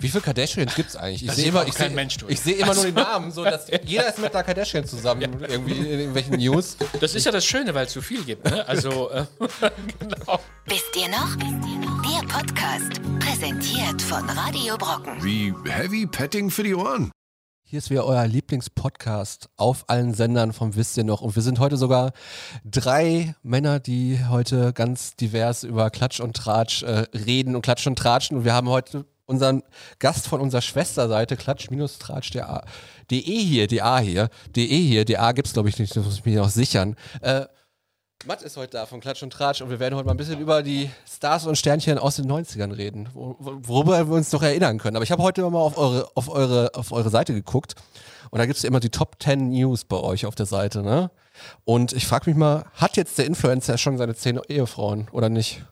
Wie viele Kardashians gibt's eigentlich? Ich sehe immer, ich kein seh- ich sehe immer nur den Namen, so dass jeder ist mit einer Kardashian zusammen irgendwie in irgendwelchen News. Das ist ja das Schöne, weil es so viel gibt. Ne? Also, äh, genau. Wisst ihr noch? Der Podcast, präsentiert von Radio Brocken. Wie Heavy Petting für die Ohren. Hier ist wieder euer Lieblingspodcast auf allen Sendern vom Wisst ihr noch. Und wir sind heute sogar drei Männer, die heute ganz divers über Klatsch und Tratsch äh, reden und Klatsch und Tratschen. Und wir haben heute unseren Gast von unserer Schwesterseite, klatsch-tratsch.de hier, DA hier, DE hier, DA gibt's glaube ich nicht, das muss ich mir noch sichern. Äh, Matt ist heute da von Klatsch und Tratsch und wir werden heute mal ein bisschen über die Stars und Sternchen aus den 90ern reden, wo- worüber wir uns noch erinnern können. Aber ich habe heute mal auf eure, auf eure, auf eure Seite geguckt und da gibt es immer die Top 10 News bei euch auf der Seite, ne? Und ich frage mich mal, hat jetzt der Influencer schon seine zehn Ehefrauen oder nicht?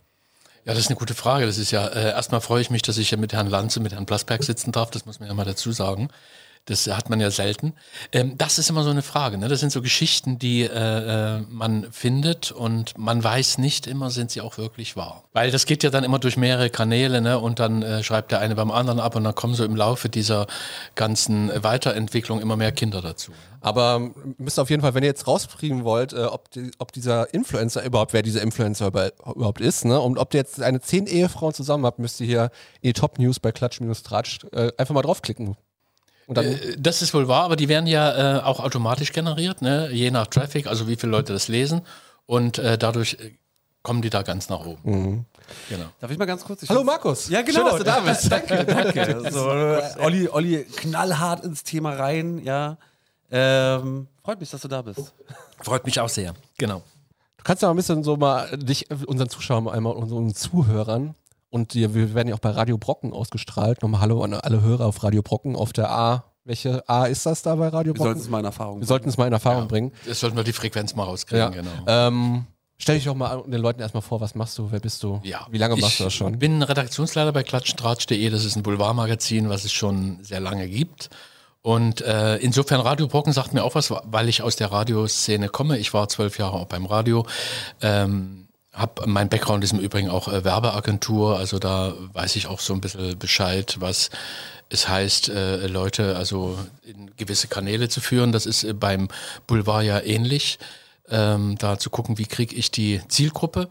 Ja, das ist eine gute Frage. Das ist ja, äh, erstmal freue ich mich, dass ich hier mit Herrn Lanze, mit Herrn Plasberg sitzen darf. Das muss man ja mal dazu sagen. Das hat man ja selten. Ähm, das ist immer so eine Frage. Ne? Das sind so Geschichten, die äh, äh, man findet und man weiß nicht immer, sind sie auch wirklich wahr. Weil das geht ja dann immer durch mehrere Kanäle ne? und dann äh, schreibt der eine beim anderen ab und dann kommen so im Laufe dieser ganzen Weiterentwicklung immer mehr Kinder dazu. Aber ähm, müsst auf jeden Fall, wenn ihr jetzt rauskriegen wollt, äh, ob, die, ob dieser Influencer überhaupt, wer dieser Influencer über, überhaupt ist, ne? Und ob ihr jetzt eine zehn Ehefrauen zusammen habt, müsst ihr hier in die Top News bei Klatsch-Tratsch äh, einfach mal draufklicken. Und dann, Äh, Das ist wohl wahr, aber die werden ja äh, auch automatisch generiert, ne? je nach Traffic, also wie viele Leute das lesen. Und äh, dadurch äh, kommen die da ganz nach oben. Genau. Darf ich mal ganz kurz? Hallo Markus. Ja, genau. Schön, dass du da bist. danke, danke. So, äh, Olli, Olli, knallhart ins Thema rein, ja. Ähm, freut mich, dass du da bist. Freut mich auch sehr. Genau. Du kannst ja mal ein bisschen so mal dich, unseren Zuschauern einmal, unseren Zuhörern und wir werden ja auch bei Radio Brocken ausgestrahlt. Nochmal Hallo an alle Hörer auf Radio Brocken auf der A. Welche A ist das da bei Radio Wir sollten Brocken? es mal in Erfahrung Wir sollten es mal in Erfahrung bringen. Das sollten wir die Frequenz mal Ja. rauskriegen, genau. Ähm, stell dich doch mal den Leuten erstmal vor, was machst du, wer bist du? Ja. Wie lange machst ich du das schon? bin Redaktionsleiter bei klatschtratsch.de. Das ist ein Boulevardmagazin, was es schon sehr lange gibt. Und äh, insofern Radio Brocken sagt mir auch was, weil ich aus der Radioszene komme. Ich war zwölf Jahre auch beim Radio. Ähm, hab, mein Background ist im Übrigen auch äh, Werbeagentur, also da weiß ich auch so ein bisschen Bescheid, was es heißt, äh, Leute also in gewisse Kanäle zu führen. Das ist äh, beim Boulevard ja ähnlich. Ähm, da zu gucken, wie kriege ich die Zielgruppe.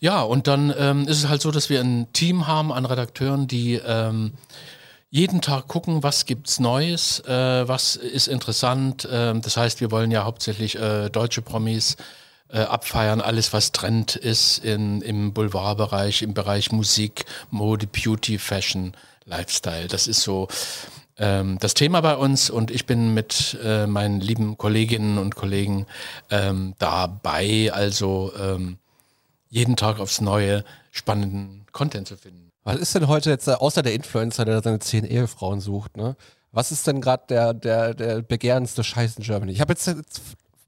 Ja, und dann ähm, ist es halt so, dass wir ein Team haben an Redakteuren, die ähm, jeden Tag gucken, was gibt's Neues, äh, was ist interessant. Ähm, das heißt, wir wollen ja hauptsächlich äh, deutsche Promis äh, abfeiern, alles was Trend ist in, im Boulevardbereich, im Bereich Musik, Mode, Beauty, Fashion, Lifestyle. Das ist so ähm, das Thema bei uns und ich bin mit äh, meinen lieben Kolleginnen und Kollegen ähm, dabei, also ähm, jeden Tag aufs Neue spannenden Content zu finden. Was ist denn heute jetzt, äh, außer der Influencer, der seine zehn Ehefrauen sucht, ne? Was ist denn gerade der, der, der begehrendste Scheiß in Germany? Ich habe jetzt, jetzt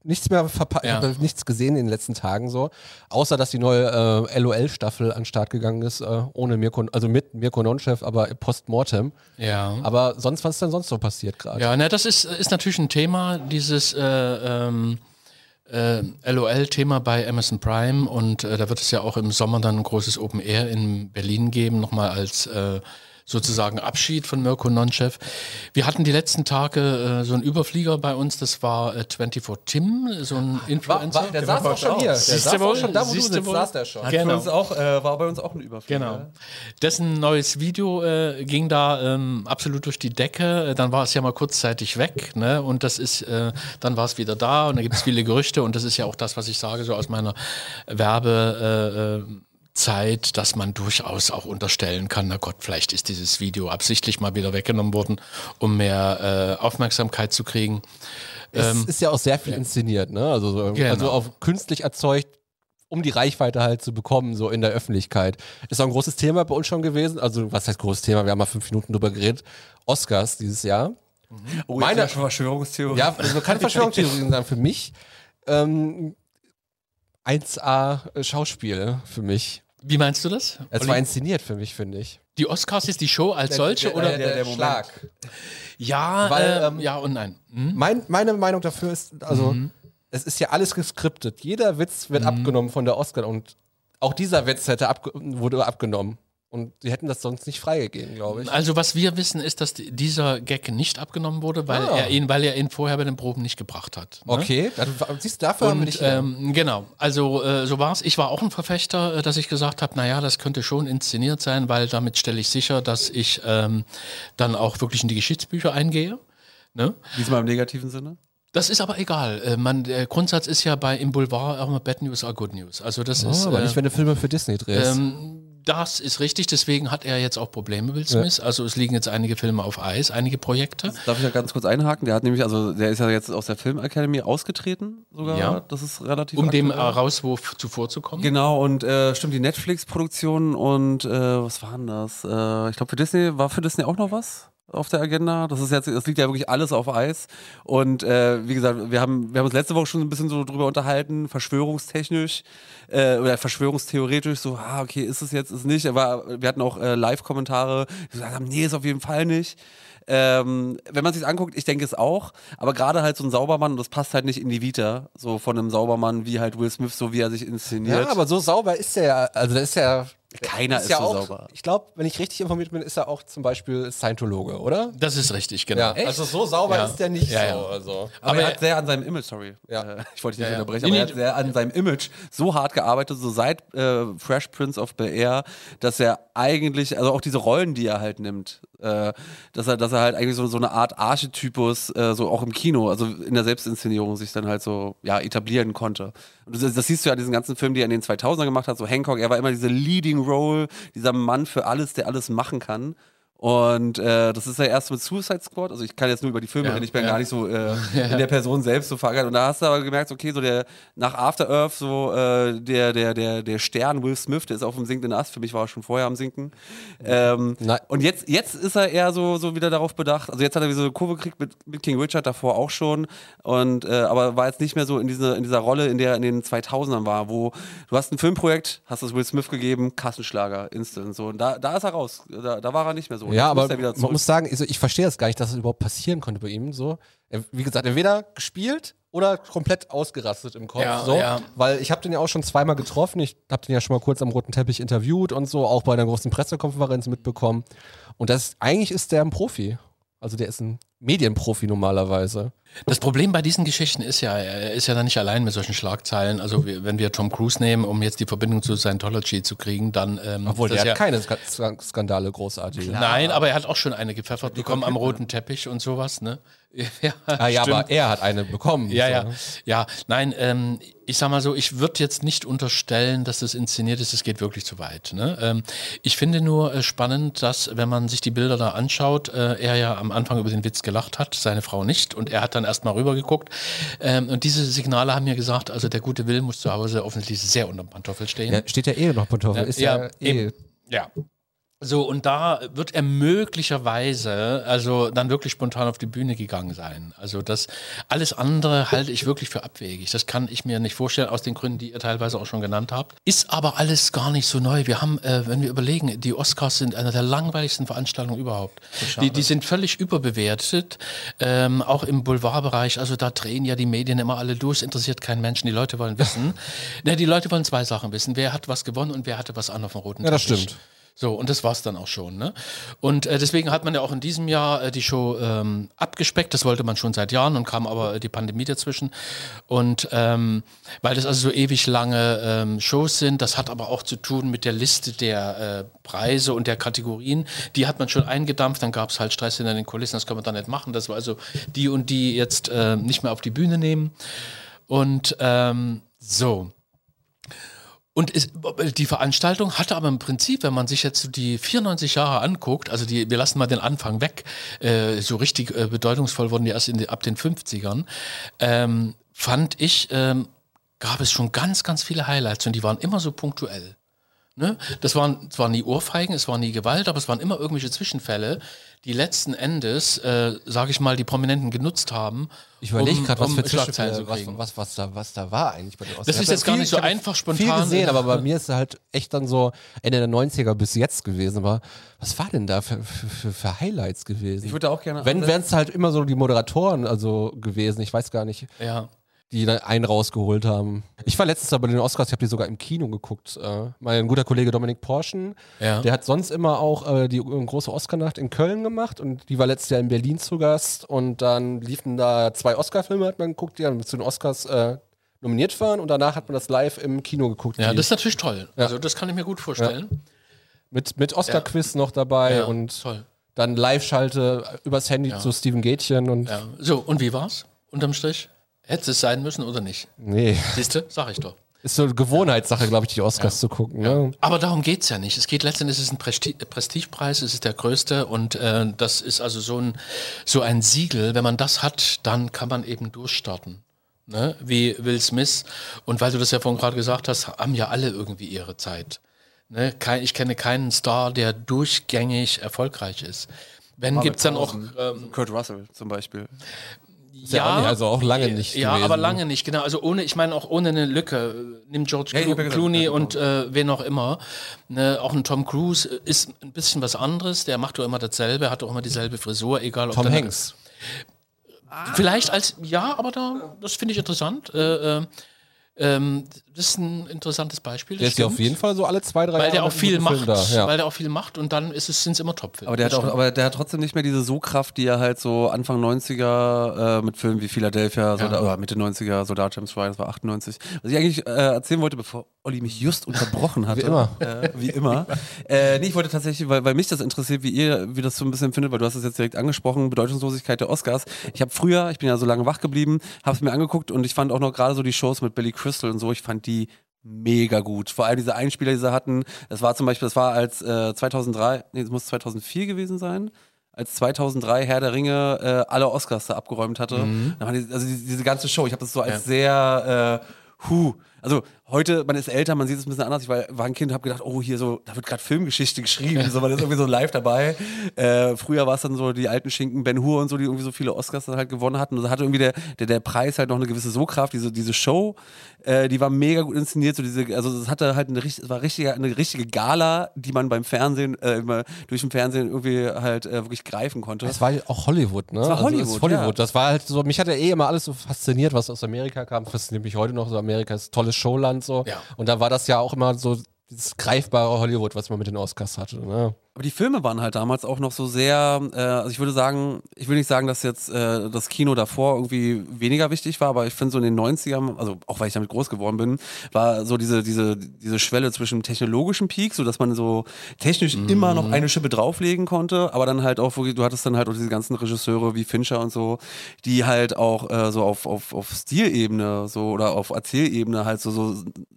nichts mehr verpasst, Ja. nichts gesehen in den letzten Tagen so, außer dass die neue äh, LOL-Staffel an den Start gegangen ist, äh, ohne Mirko, also mit Mirko Nonchef, aber postmortem. Ja. Aber sonst, was ist denn sonst so passiert gerade? Ja, ne, das ist, ist natürlich ein Thema, dieses äh, ähm, äh, LOL-Thema bei Amazon Prime und äh, da wird es ja auch im Sommer dann ein großes Open Air in Berlin geben, nochmal als äh, sozusagen Abschied von Mirko Nonchef. Wir hatten die letzten Tage äh, so einen Überflieger bei uns, das war äh, 24 Tim, so ein Influencer. der saß auch schon hier. Der Siehst saß auch wohl? schon da, wo Siehst du sitzt, wohl? saß der schon. Hat Genau. auch, äh, war bei uns auch ein Überfall. Genau. Dessen neues Video äh, ging da ähm, absolut durch die Decke. Äh, Dann war es ja mal kurzzeitig weg, ne? Und das ist, äh, dann war es wieder da und da gibt es viele Gerüchte und das ist ja auch das, was ich sage, so aus meiner Werbe. Äh, äh, Zeit, dass man durchaus auch unterstellen kann, na Gott, vielleicht ist dieses Video absichtlich mal wieder weggenommen worden, um mehr äh, Aufmerksamkeit zu kriegen. Es ist ja auch sehr viel inszeniert, ne? Also, so, Genau. also auf künstlich erzeugt, um die Reichweite halt zu bekommen, so in der Öffentlichkeit. Ist auch ein großes Thema bei uns schon gewesen. Also, was heißt großes Thema? Wir haben mal fünf Minuten drüber geredet. Oscars dieses Jahr. Oh, Meine- Meine Verschwörungstheorie. Ja, also keine Verschwörungstheorien sein für mich. Ähm, 1A Schauspiel für mich. Wie meinst du das? Es war inszeniert für mich, finde ich. die Oscars ist die Show als solche der, oder? Der, der, der. Schlag. ja, Weil, äh, ähm, ja und nein. Hm? Mein, meine Meinung dafür ist, also, es ist ja alles geskriptet. Jeder Witz wird abgenommen von der Oscar und auch dieser Witz hätte abge wurde abgenommen. Und die hätten das sonst nicht freigegeben, glaube ich. Also was wir wissen, ist, dass die- dieser Gag nicht abgenommen wurde, weil Ah. er ihn, weil er ihn vorher bei den Proben nicht gebracht hat. ne? Okay, dann, siehst du, dafür haben wir Und ähm, genau, also äh, so war es. Ich war auch ein Verfechter, äh, dass ich gesagt habe, naja, das könnte schon inszeniert sein, weil damit stelle ich sicher, dass ich ähm, dann auch wirklich in die Geschichtsbücher eingehe. Ne? Diesmal im negativen Sinne? Das ist aber egal. Äh, man, der Grundsatz ist ja bei im Boulevard auch immer Bad News are Good News. Also das ist Oh, aber äh, nicht, wenn du Filme für Disney drehst. ähm, das ist richtig, deswegen hat er jetzt auch Probleme, Will Smith. Also es liegen jetzt einige Filme auf Eis, einige Projekte. Darf ich ja ganz kurz einhaken? Der hat nämlich, also der ist ja jetzt aus der Film Academy ausgetreten sogar. Ja. Das ist relativ Um dem äh, aktuell. Rauswurf zuvorzukommen. Genau, und äh, stimmt, die Netflix-Produktion und äh, was war denn das? Äh, ich glaube, für Disney, war für Disney auch noch was? Auf der Agenda. Das ist jetzt, das liegt ja wirklich alles auf Eis. Und äh, wie gesagt, wir haben, wir haben uns letzte Woche schon ein bisschen so drüber unterhalten, verschwörungstechnisch äh, oder verschwörungstheoretisch, so, ah, okay, ist es jetzt, ist es nicht. Aber wir hatten auch äh, Live-Kommentare, die gesagt haben, nee, ist auf jeden Fall nicht. Ähm, wenn man sich anguckt, ich denke es auch, aber gerade halt so ein Saubermann, und das passt halt nicht in die Vita, so von einem Saubermann wie halt Will Smith, so wie er sich inszeniert. Ja, aber so sauber ist der ja. Also, ist ja. Keiner ist ja so auch, sauber. Ich glaube, wenn ich richtig informiert bin, ist er auch zum Beispiel Scientologe, oder? Das ist richtig, genau. Ja, also so sauber Ja. ist der nicht Ja, so. Also. Aber, Aber er hat sehr an seinem Image, sorry. Ja. Äh, ich wollte dich nicht unterbrechen, aber er hat sehr an seinem Image so hart gearbeitet, so seit äh, Fresh Prince of Bel Air, dass er eigentlich, also auch diese Rollen, die er halt nimmt, äh, dass er, dass er halt eigentlich so, so eine Art Archetypus, äh, so auch im Kino, also in der Selbstinszenierung sich dann halt so, ja, etablieren konnte. Und das, das siehst du ja an diesen ganzen Filmen, die er in den 2000er gemacht hat, so Hancock, er war immer diese Leading Role, dieser Mann für alles, der alles machen kann. Und äh, das ist ja erst mit Suicide Squad. Also ich kann jetzt nur über die Filme Ja, reden, ich bin ja. gar nicht so äh, in der Person selbst so verankert. Und da hast du aber gemerkt, okay, so der nach After Earth, so äh, der, der, der, der Stern Will Smith, der ist auf dem sinkenden Ast. Für mich war er schon vorher am Sinken. Ähm, und jetzt, jetzt ist er eher so, so wieder darauf bedacht. Also jetzt hat er wieder so eine Kurve gekriegt mit, mit King Richard, davor auch schon. Und äh, aber war jetzt nicht mehr so in, diese, in dieser Rolle, in der er in den 2000ern war, wo du hast ein Filmprojekt, hast es Will Smith gegeben, Kassenschlager, instant. So. Und da, da ist er raus. Da, da war er nicht mehr so. Ja, aber er man muss sagen, also ich verstehe das gar nicht, dass es überhaupt passieren konnte bei ihm. So, wie gesagt, entweder gespielt oder komplett ausgerastet im Kopf. Ja, so, ja. Weil ich habe den ja auch schon zweimal getroffen. Ich habe den ja schon mal kurz am roten Teppich interviewt und so, auch bei einer großen Pressekonferenz mitbekommen. Und das eigentlich ist der ein Profi. Also der ist ein Medienprofi normalerweise. Das Problem bei diesen Geschichten ist ja, er ist ja dann nicht allein mit solchen Schlagzeilen. Also wenn wir Tom Cruise nehmen, um jetzt die Verbindung zu Scientology zu kriegen, dann ähm, Obwohl, der hat keine Ska- Ska- Skandale großartig. Nein, aber er hat auch schon eine gepfeffert bekommen am roten Teppich und sowas, ne? Ja, Ah ja, stimmt. aber er hat eine bekommen. Ja, so. ja, ja. Nein, ähm, ich sag mal so, ich würde jetzt nicht unterstellen, dass das inszeniert ist. Es geht wirklich zu weit. Ne? Ähm, ich finde nur äh, spannend, dass, wenn man sich die Bilder da anschaut, äh, er ja am Anfang über den Witz gelacht hat, seine Frau nicht. Und er hat dann erstmal rübergeguckt. Ähm, und diese Signale haben mir gesagt, also der gute Will muss zu Hause offensichtlich sehr unterm Pantoffel stehen. Ja, steht ja eh noch Pantoffel. ist ja, eh. eben. ja. So, und da wird er möglicherweise, also dann wirklich spontan auf die Bühne gegangen sein. Also das alles andere halte ich wirklich für abwegig. Das kann ich mir nicht vorstellen, aus den Gründen, die ihr teilweise auch schon genannt habt. Ist aber alles gar nicht so neu. Wir haben, äh, wenn wir überlegen, die Oscars sind eine der langweiligsten Veranstaltungen überhaupt. Die, die sind völlig überbewertet, ähm, auch im Boulevardbereich. Also da drehen ja die Medien immer alle durch, interessiert keinen Menschen. Die Leute wollen wissen. ne, die Leute wollen zwei Sachen wissen. Wer hat was gewonnen und wer hatte was an auf dem roten Ja, das Teppich. stimmt. So, und das war's dann auch schon. Ne? Und äh, deswegen hat man ja auch in diesem Jahr äh, die Show ähm, abgespeckt. Das wollte man schon seit Jahren und kam aber äh, die Pandemie dazwischen. Und ähm, weil das also so ewig lange ähm, Shows sind, das hat aber auch zu tun mit der Liste der äh, Preise und der Kategorien. Die hat man schon eingedampft, dann gab es halt Stress hinter den Kulissen, das kann man dann nicht machen. Das war also die und die jetzt äh, nicht mehr auf die Bühne nehmen. Und ähm, so. Und es, die Veranstaltung hatte aber im Prinzip, wenn man sich jetzt die 94 Jahre anguckt, also die, wir lassen mal den Anfang weg, äh, so richtig äh, bedeutungsvoll wurden die erst die, ab den 50ern, ähm, fand ich, ähm, gab es schon ganz, ganz viele Highlights und die waren immer so punktuell. Ne? Das waren zwar nie Ohrfeigen, es war nie Gewalt, aber es waren immer irgendwelche Zwischenfälle, die letzten Endes, äh, sage ich mal, die Prominenten genutzt haben. Ich überlege um- gerade, was um für Schlagzeilen zu was, kriegen. was, was, da, was da war eigentlich bei den Oscars. Das ist jetzt gar viel- nicht so einfach, Viel spontan, gesehen, äh, aber bei mir ist es halt echt dann so Ende der 90er bis jetzt gewesen. Aber was war denn da für, für, für, Highlights gewesen? Ich würde auch gerne Wenn wären es halt immer so die Moderatoren also gewesen, ich weiß gar nicht. Ja. Die einen rausgeholt haben. Ich war letztens bei den Oscars, ich habe die sogar im Kino geguckt. Äh, mein guter Kollege Dominik Porschen, Ja. der hat sonst immer auch äh, die äh, große Oscarnacht in Köln gemacht und die war letztes Jahr in Berlin zu Gast und dann liefen da zwei Oscar-Filme, hat man geguckt, die dann zu den Oscars äh, nominiert waren und danach hat man das live im Kino geguckt. Ja, das ist natürlich toll. Ja. Also das kann ich mir gut vorstellen. mit, mit Oscar-Quiz noch dabei Ja, und toll. dann Live-Schalte übers Handy zu Steven Gätchen und Ja. So, und wie war's? Unterm Strich? Hätte es sein müssen oder nicht? nee, Siehst du? Sag ich doch. ist so eine Gewohnheitssache, glaube ich, die Oscars zu gucken. Ne? Aber darum geht's ja nicht. Es geht letztendlich, es ist ein Presti Prestigepreis, es ist der größte und äh, das ist also so ein, so ein Siegel. Wenn man das hat, dann kann man eben durchstarten. Ne? Wie Will Smith. Und weil du das ja vorhin gerade gesagt hast, haben ja alle irgendwie ihre Zeit. Ne? Kein, ich kenne keinen Star, der durchgängig erfolgreich ist. Wenn gibt's dann auch. Ähm, Kurt Russell zum Beispiel. Ja nicht- also auch lange nicht Ja, gewesen, aber ne? lange nicht, genau. Also ohne, ich meine auch ohne eine Lücke. Nimm George Ja, Clo ja Clooney ja, genau. und äh, wen auch immer. Ne, auch ein Tom Cruise ist ein bisschen was anderes. Der macht doch immer dasselbe, hat doch immer dieselbe Frisur, egal ob Tom Hanks. Vielleicht als ja, aber da, das finde ich interessant. Äh, äh, ähm, das ist ein interessantes Beispiel. Der das ist ja auf jeden Fall so alle zwei, drei weil Jahre der auch viel macht, Da. Ja. weil der auch viel macht und dann ist es sind es immer Topfilme. Aber der, hat auch, aber der hat trotzdem nicht mehr diese So-Kraft, die er halt so Anfang 90er äh, mit Filmen wie Philadelphia, Soldat, oder Mitte 90er, Soldat James Ryan, das war 98. Was ich eigentlich äh, erzählen wollte, bevor Olli mich just unterbrochen hatte. Wie immer. Äh, wie immer. äh, nee, ich wollte tatsächlich, weil, weil mich das interessiert, wie ihr, wie das so ein bisschen findet, weil du hast es jetzt direkt angesprochen, Bedeutungslosigkeit der Oscars. Ich habe früher, ich bin ja so lange wach geblieben, habe es mir angeguckt und ich fand auch noch gerade so die Shows mit Billy Crystal und so, ich fand die mega gut. Vor allem diese Einspieler, die sie hatten. Das war zum Beispiel, das war als äh, 2003, nee, das muss 2004 gewesen sein, als 2003 Herr der Ringe äh, alle Oscars da abgeräumt hatte. Die, also die, diese ganze Show, ich habe das so als sehr, äh, hu. Also heute, man ist älter, man sieht es ein bisschen anders. Ich war, war ein Kind, habe gedacht, oh, hier so, da wird gerade Filmgeschichte geschrieben, so, man ist irgendwie so live dabei. Äh, früher war es dann so die alten Schinken Ben Hur und so, die irgendwie so viele Oscars dann halt gewonnen hatten. Und da hatte irgendwie der, der, der Preis halt noch eine gewisse So-Kraft, diese, diese Show, äh, die war mega gut inszeniert. So diese, also es hatte halt eine, es war richtige, eine richtige Gala, die man beim Fernsehen, äh, immer durch den Fernsehen irgendwie halt äh, wirklich greifen konnte. Das war ja auch Hollywood, ne? war Also Hollywood, ist Hollywood. ja. Das war halt so, mich hat ja eh immer alles so fasziniert, was aus Amerika kam. Fasziniert mich heute noch so. Amerika ist tolles Showland so. Ja. Und da war das ja auch immer so dieses greifbare Hollywood, was man mit den Oscars hatte. Ne? Aber die Filme waren halt damals auch noch so sehr, äh, also ich würde sagen, ich will nicht sagen, dass jetzt äh, das Kino davor irgendwie weniger wichtig war, aber ich finde so in den 90ern, also auch weil ich damit groß geworden bin, war so diese, diese, diese Schwelle zwischen technologischen Peak, so dass man so technisch immer noch eine Schippe drauflegen konnte, aber dann halt auch, du hattest dann halt auch diese ganzen Regisseure wie Fincher und so, die halt auch äh, so auf, auf, auf Stilebene so oder auf Erzählebene halt so, so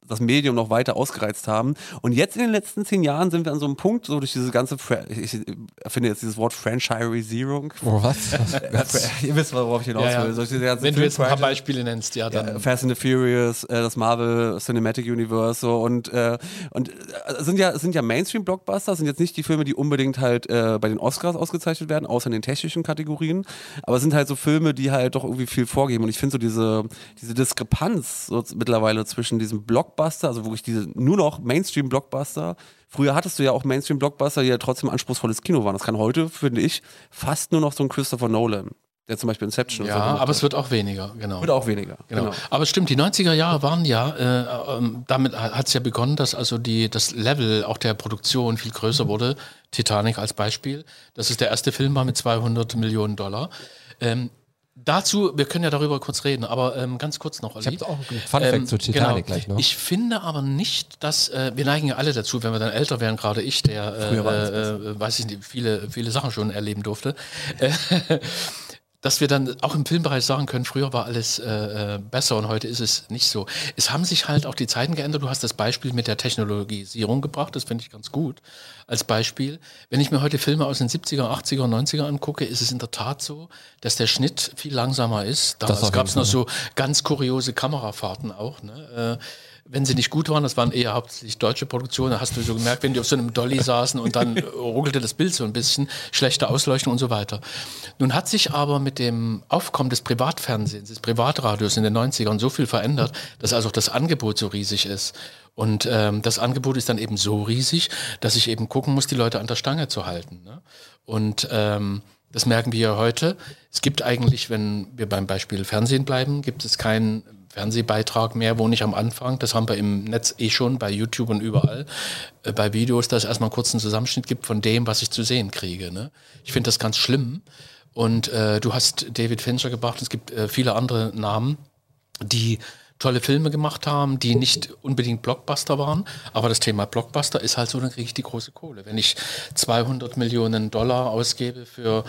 das Medium noch weiter ausgereizt haben. Und jetzt in den letzten zehn Jahren sind wir an so einem Punkt, so durch diese ganze, Fra ich erfinde jetzt dieses Wort Franchisierung. Oh, was? Ihr wisst, worauf ich hinaus Ja, ja. will. Durch diese ganze Wenn du jetzt ein paar Beispiele nennst, ja, dann. ja, Fast and the Furious, äh, das Marvel Cinematic Universe so und äh, und äh, es sind ja es sind ja Mainstream Blockbuster, sind jetzt nicht die Filme, die unbedingt halt bei den Oscars ausgezeichnet werden, außer in den technischen Kategorien, aber es sind halt so Filme, die halt doch irgendwie viel vorgeben und ich finde so diese diese Diskrepanz so mittlerweile zwischen diesem Blockbuster, also wirklich diese nur noch Mainstream Blockbuster Früher hattest du ja auch Mainstream-Blockbuster, die ja trotzdem anspruchsvolles Kino waren. Das kann heute, finde ich, fast nur noch so ein Christopher Nolan, der zum Beispiel Inception so ja, gemacht aber es wird auch weniger, genau. Wird auch weniger. Genau. Aber es stimmt, die 90er Jahre waren ja, äh, ähm, damit hat es ja begonnen, dass also die, das Level auch der Produktion viel größer wurde. Titanic als Beispiel. Das ist der erste Film war mit 200 Millionen Dollar. Ähm, dazu, wir können ja darüber kurz reden, aber ähm, ganz kurz noch. Ich habe auch einen Fun Fact zu Titanic gleich noch. Ich finde aber nicht, dass äh, wir neigen ja alle dazu, wenn wir dann älter werden, gerade ich, der äh, äh, äh, weiß ich nicht, viele, viele Sachen schon erleben durfte. Dass wir dann auch im Filmbereich sagen können, früher war alles äh, äh, besser und heute ist es nicht so. Es haben sich halt auch die Zeiten geändert. Du hast das Beispiel mit der Technologisierung gebracht, das finde ich ganz gut als Beispiel. Wenn ich mir heute Filme aus den 70er, 80er, 90er angucke, ist es in der Tat so, dass der Schnitt viel langsamer ist. Damals gab es noch so ganz kuriose Kamerafahrten auch. Ne? Äh, wenn sie nicht gut waren, das waren eher hauptsächlich deutsche Produktionen, da hast du so gemerkt, wenn die auf so einem Dolly saßen und dann ruckelte das Bild so ein bisschen, schlechte Ausleuchtung und so weiter. Nun hat sich aber mit dem Aufkommen des Privatfernsehens, des Privatradios in den 90ern so viel verändert, dass also auch das Angebot so riesig ist. Und ähm, das Angebot ist dann eben so riesig, dass ich eben gucken muss, die Leute an der Stange zu halten. Ne? Und ähm, das merken wir ja heute. Es gibt eigentlich, wenn wir beim Beispiel Fernsehen bleiben, gibt es keinen Fernsehbeitrag mehr, wo nicht am Anfang, das haben wir im Netz eh schon, bei YouTube und überall, äh, bei Videos, dass es erstmal einen kurzen Zusammenschnitt gibt von dem, was ich zu sehen kriege. Ne? Ich finde das ganz schlimm. Und äh, du hast David Fincher gebracht, es gibt äh, viele andere Namen, die tolle Filme gemacht haben, die nicht unbedingt Blockbuster waren. Aber das Thema Blockbuster ist halt so, dann kriege ich die große Kohle. Wenn ich 200 Millionen Dollar ausgebe für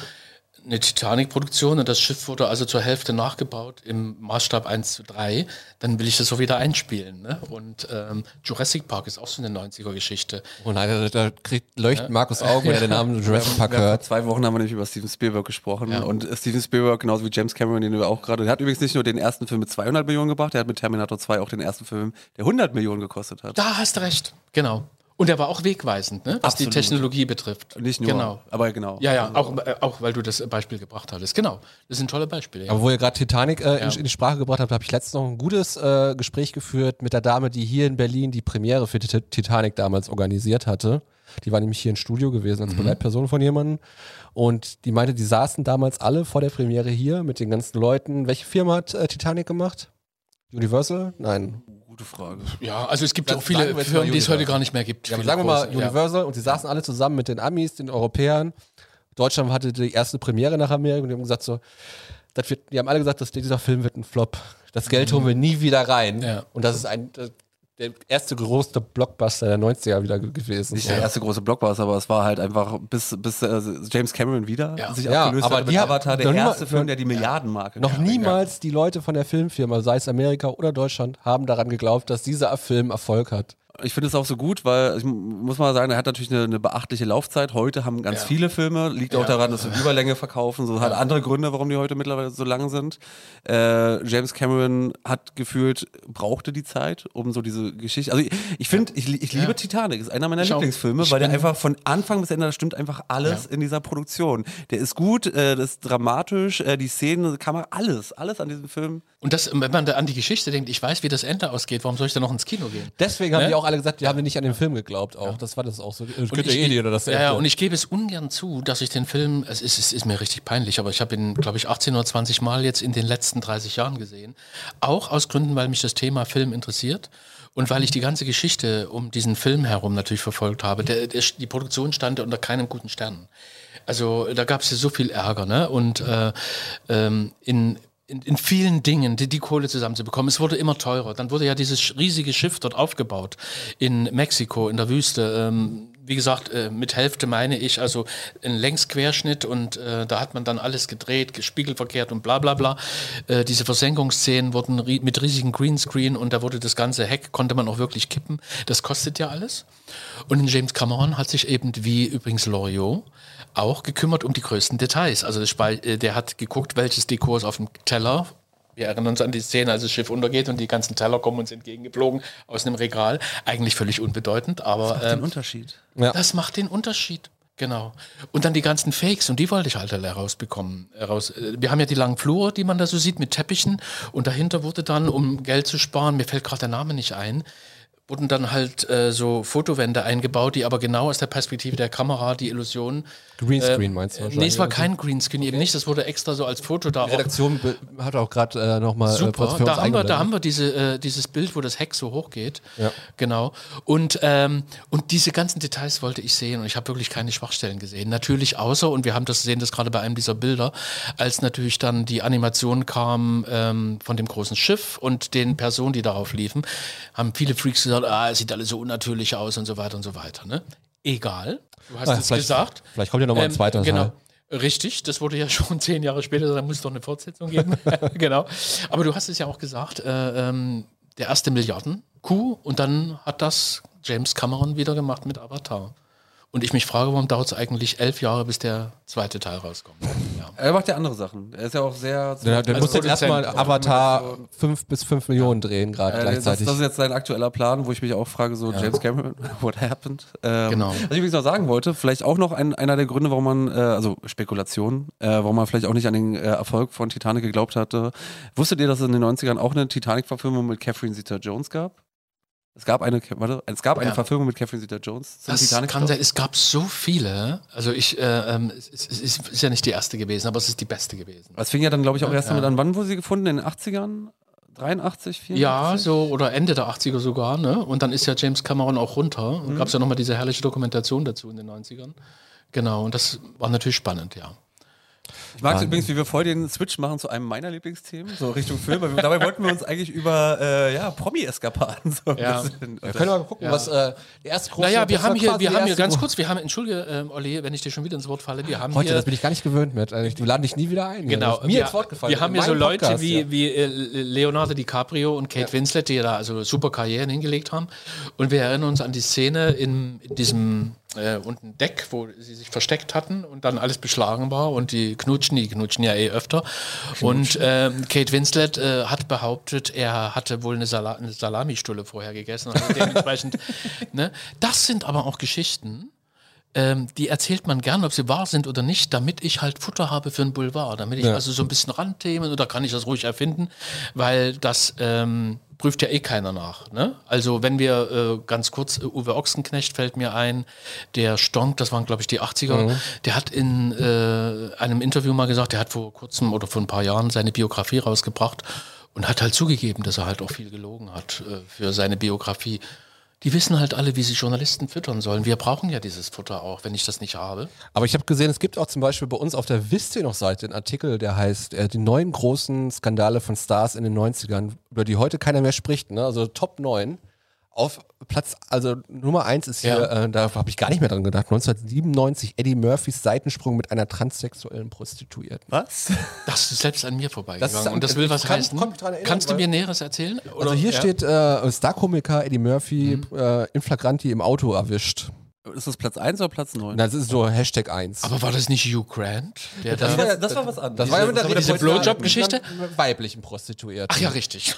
eine Titanic-Produktion und das Schiff wurde also zur Hälfte nachgebaut im Maßstab 1 zu 3, dann will ich das so wieder einspielen. Ne? Und ähm, Jurassic Park ist auch so eine 90er-Geschichte. Oh nein, da, da kriegt leuchten Markus Augen, wenn er den Namen Jurassic Park Ja, vor hört. zwei Wochen haben wir nämlich über Steven Spielberg gesprochen. Ja. Und Steven Spielberg, genauso wie James Cameron, den du auch gerade, der hat übrigens nicht nur den ersten Film mit 200 Millionen gebracht, der hat mit Terminator 2 auch den ersten Film, der 100 Millionen gekostet hat. Da hast du recht, genau. Und er war auch wegweisend, ne? was Absolut. die Technologie betrifft. Nicht nur, Genau. aber genau. Ja, ja, auch, äh, auch weil du das Beispiel gebracht hattest. Genau, das sind tolle Beispiele. Ja. Aber wo ihr gerade Titanic äh, in, Ja. in die Sprache gebracht habt, habe ich letztens noch ein gutes äh, Gespräch geführt mit der Dame, die hier in Berlin die Premiere für Tit- Titanic damals organisiert hatte. Die war nämlich hier im Studio gewesen als Begleitperson von jemandem. Und die meinte, die saßen damals alle vor der Premiere hier mit den ganzen Leuten. Welche Firma hat äh, Titanic gemacht? Universal? Nein. Gute Frage. ja, also es gibt Dann auch viele Firmen, die es heute Universal. gar nicht mehr gibt. Ja, aber sagen wir mal große, ja. Universal und sie saßen alle zusammen mit den Amis, den Europäern. Deutschland hatte die erste Premiere nach Amerika und die haben gesagt so, das wird, die haben alle gesagt, dass dieser Film wird ein Flop. Das Geld holen wir nie wieder rein. Ja. Und das ist ein der erste große Blockbuster der 90er wieder ge- gewesen. Nicht der erste große Blockbuster, aber es war halt einfach, bis, bis äh, James Cameron wieder Ja. sich Ja, abgelöst aber hat mit Avatar, der erste Film, der die Milliardenmarke Noch niemals die Leute von der Filmfirma, sei es Amerika oder Deutschland, haben daran geglaubt, dass dieser Film Erfolg hat. Ich finde es auch so gut, weil ich m- muss mal sagen, er hat natürlich eine, eine beachtliche Laufzeit. Heute haben ganz Ja. viele Filme, liegt auch Ja. daran, dass sie Überlänge verkaufen. So hat andere Gründe, warum die heute mittlerweile so lang sind. Äh, James Cameron hat gefühlt, brauchte die Zeit, um so diese Geschichte. Also ich, ich finde, ich, ich liebe. Titanic, ist einer meiner Ich auch. Lieblingsfilme, Ich weil der einfach von Anfang bis Ende, da stimmt einfach alles in dieser Produktion. Der ist gut, äh, das ist dramatisch, äh, die Szenen, die Kamera, alles, alles an diesem Film. Und das, wenn man da an die Geschichte denkt, ich weiß, wie das Ende ausgeht, warum soll ich da noch ins Kino gehen? Deswegen Ne? die auch alle gesagt, die haben nicht an den Film geglaubt auch. Das war das auch so. Und könnte ich, eh oder das ja, ja, und ich gebe es ungern zu, dass ich den Film, es ist, es ist mir richtig peinlich, aber ich habe ihn, glaube ich, 18 oder 20 Mal jetzt in den letzten 30 Jahren gesehen. Auch aus Gründen, weil mich das Thema Film interessiert und weil ich die ganze Geschichte um diesen Film herum natürlich verfolgt habe. Der, der, die Produktion stand ja unter keinem guten Stern. Also da gab es ja so viel Ärger, ne? Und äh, ähm, in, in, in vielen Dingen, die, die Kohle zusammenzubekommen. Es wurde immer teurer. Dann wurde ja dieses riesige Schiff dort aufgebaut in Mexiko, in der Wüste. Ähm, wie gesagt, äh, mit Hälfte meine ich, also ein Längsquerschnitt und äh, da hat man dann alles gedreht, gespiegelverkehrt und bla bla bla. Äh, diese Versenkungsszenen wurden ri mit riesigen Greenscreen und da wurde das ganze Heck, konnte man auch wirklich kippen. Das kostet ja alles. Und James Cameron hat sich eben, wie übrigens Loriot, auch gekümmert um die größten Details. Also das äh, der hat geguckt, welches Dekor ist auf dem Teller. Wir erinnern uns an die Szene, als das Schiff untergeht und die ganzen Teller kommen uns entgegengeflogen aus einem Regal. Eigentlich völlig unbedeutend, aber Den ähm, Unterschied. Ja. das macht den Unterschied. Genau. Und dann die ganzen Fakes, und die wollte ich halt alle herausbekommen. Heraus. äh, Wir haben ja die langen Flure, die man da so sieht mit Teppichen. Und dahinter wurde dann, um Geld zu sparen, mir fällt gerade der Name nicht ein, wurden dann halt äh, so Fotowände eingebaut, die aber genau aus der Perspektive der Kamera die Illusion. Greenscreen meinst du Äh, nee, es war wahrscheinlich, kein Greenscreen, eben nicht. Das wurde extra so als Foto da Die Redaktion be- hat auch gerade äh, nochmal äh, Super, uns da haben, wir, da haben wir diese, äh, dieses Bild, wo das Heck so hoch geht. Ja. Genau. Und, ähm, und diese ganzen Details wollte ich sehen und ich habe wirklich keine Schwachstellen gesehen. Natürlich außer, und wir haben das sehen das gerade bei einem dieser Bilder, als natürlich dann die Animation kam ähm, von dem großen Schiff und den Personen, die darauf liefen, haben viele Freaks gesagt, ah, es sieht alles so unnatürlich aus und so weiter und so weiter. Ne? Egal. Du hast Ah, es gesagt. Vielleicht kommt ja nochmal ein Ähm, zweiter genau. Teil. Richtig, das wurde ja schon zehn Jahre später, da muss es doch eine Fortsetzung geben. genau. Aber du hast es ja auch gesagt, äh, ähm, der erste Milliarden-Coup und dann hat das James Cameron wieder gemacht mit Avatar. Und ich mich frage, warum dauert es eigentlich elf Jahre, bis der zweite Teil rauskommt. Ja. Er macht ja andere Sachen. Er ist ja auch sehr. Der, der Als muss jetzt erstmal. Avatar 5 bis 5 Millionen drehen, gerade Äh, das, gleichzeitig. das ist jetzt sein aktueller Plan, wo ich mich auch frage, so James Cameron, what happened? Ähm, Genau. Was ich übrigens noch sagen wollte, vielleicht auch noch ein, einer der Gründe, warum man, äh, also Spekulation, äh, warum man vielleicht auch nicht an den äh, Erfolg von Titanic geglaubt hatte. Wusstet ihr, dass es in den 90ern auch eine Titanic-Verfilmung mit Catherine Zeta-Jones gab? Es gab eine, warte, es gab eine Ja. Verfilmung mit Catherine Zeta-Jones zum Das Titanic. kann sein, es gab so viele. Also ich, äh, ähm, es, es, ist ja nicht die erste gewesen, aber es ist die beste gewesen. Es fing ja dann, glaube ich, auch erst Ja. damit an, wann wurde sie gefunden? In den 80ern? 83, 84? Ja, so oder Ende der 80er sogar, ne? Und dann ist ja James Cameron auch runter. Und gab es ja nochmal diese herrliche Dokumentation dazu in den 90ern. Genau, und das war natürlich spannend, ja. Ich mag übrigens, wie wir voll den Switch machen zu einem meiner Lieblingsthemen, so Richtung Film. weil wir- Dabei wollten wir uns eigentlich über äh, ja, Promi-Eskapaden so ein Ja. bisschen. Wir können mal gucken, Ja. was äh, die erste große. Naja, wir haben hier, wir haben hier ganz kurz, wir haben, entschuldige, ähm, Olli, wenn ich dir schon wieder ins Wort falle, wir haben Heute, hier, das bin ich gar nicht gewöhnt mit. Also, Wir laden dich nie wieder ein. Genau, mir wir, ins Wort gefallen. wir haben hier so Leute Podcast, wie, ja. wie äh, Leonardo DiCaprio und Kate Winslet, die da also super Karrieren hingelegt haben. Und wir erinnern uns an die Szene in, in diesem äh, unten Deck, wo sie sich versteckt hatten und dann alles beschlagen war und die knutschen, die knutschen ja eh öfter. Und ähm, Kate Winslet äh, hat behauptet, er hatte wohl eine, Sala eine Salamistulle vorher gegessen. Also dementsprechend, ne? Das sind aber auch Geschichten, ähm, die erzählt man gern, ob sie wahr sind oder nicht, damit ich halt Futter habe für einen Boulevard, damit ich Ja. also so ein bisschen Randthemen oder kann ich das ruhig erfinden, weil das ähm, prüft ja eh keiner nach. Ne? Also wenn wir äh, ganz kurz, äh, Uwe Ochsenknecht fällt mir ein, der Stonk, das waren glaube ich die 80er, der hat in äh, einem Interview mal gesagt, der hat vor kurzem oder vor ein paar Jahren seine Biografie rausgebracht und hat halt zugegeben, dass er halt auch viel gelogen hat äh, für seine Biografie. Die wissen halt alle, wie sie Journalisten füttern sollen. Wir brauchen ja dieses Futter auch, wenn ich das nicht habe. Aber ich habe gesehen, es gibt auch zum Beispiel bei uns auf der Wisst ihr noch Seite einen Artikel, der heißt äh, die neun großen Skandale von Stars in den 90ern, über die heute keiner mehr spricht. Ne? Also Top 9. Auf Platz, also Nummer 1 ist hier, Ja. äh, da habe ich gar nicht mehr dran gedacht, 1997 Eddie Murphys Seitensprung mit einer transsexuellen Prostituierten. Was? Das ist selbst an mir vorbeigegangen. Das ist- und das will was kann- heißen. erinnern, Kannst du mir Näheres erzählen? Also hier ja? steht äh, Starkomiker Eddie Murphy äh, in Flagranti im Auto erwischt. Ist das Platz 1 oder Platz 9? Das ist so Hashtag 1. Aber war das nicht Hugh Grant? Der das, da, war, das war was anderes. das war ja mit der diese Rede- Blowjob-Geschichte? weiblichen Prostituierten. Ach ja, richtig.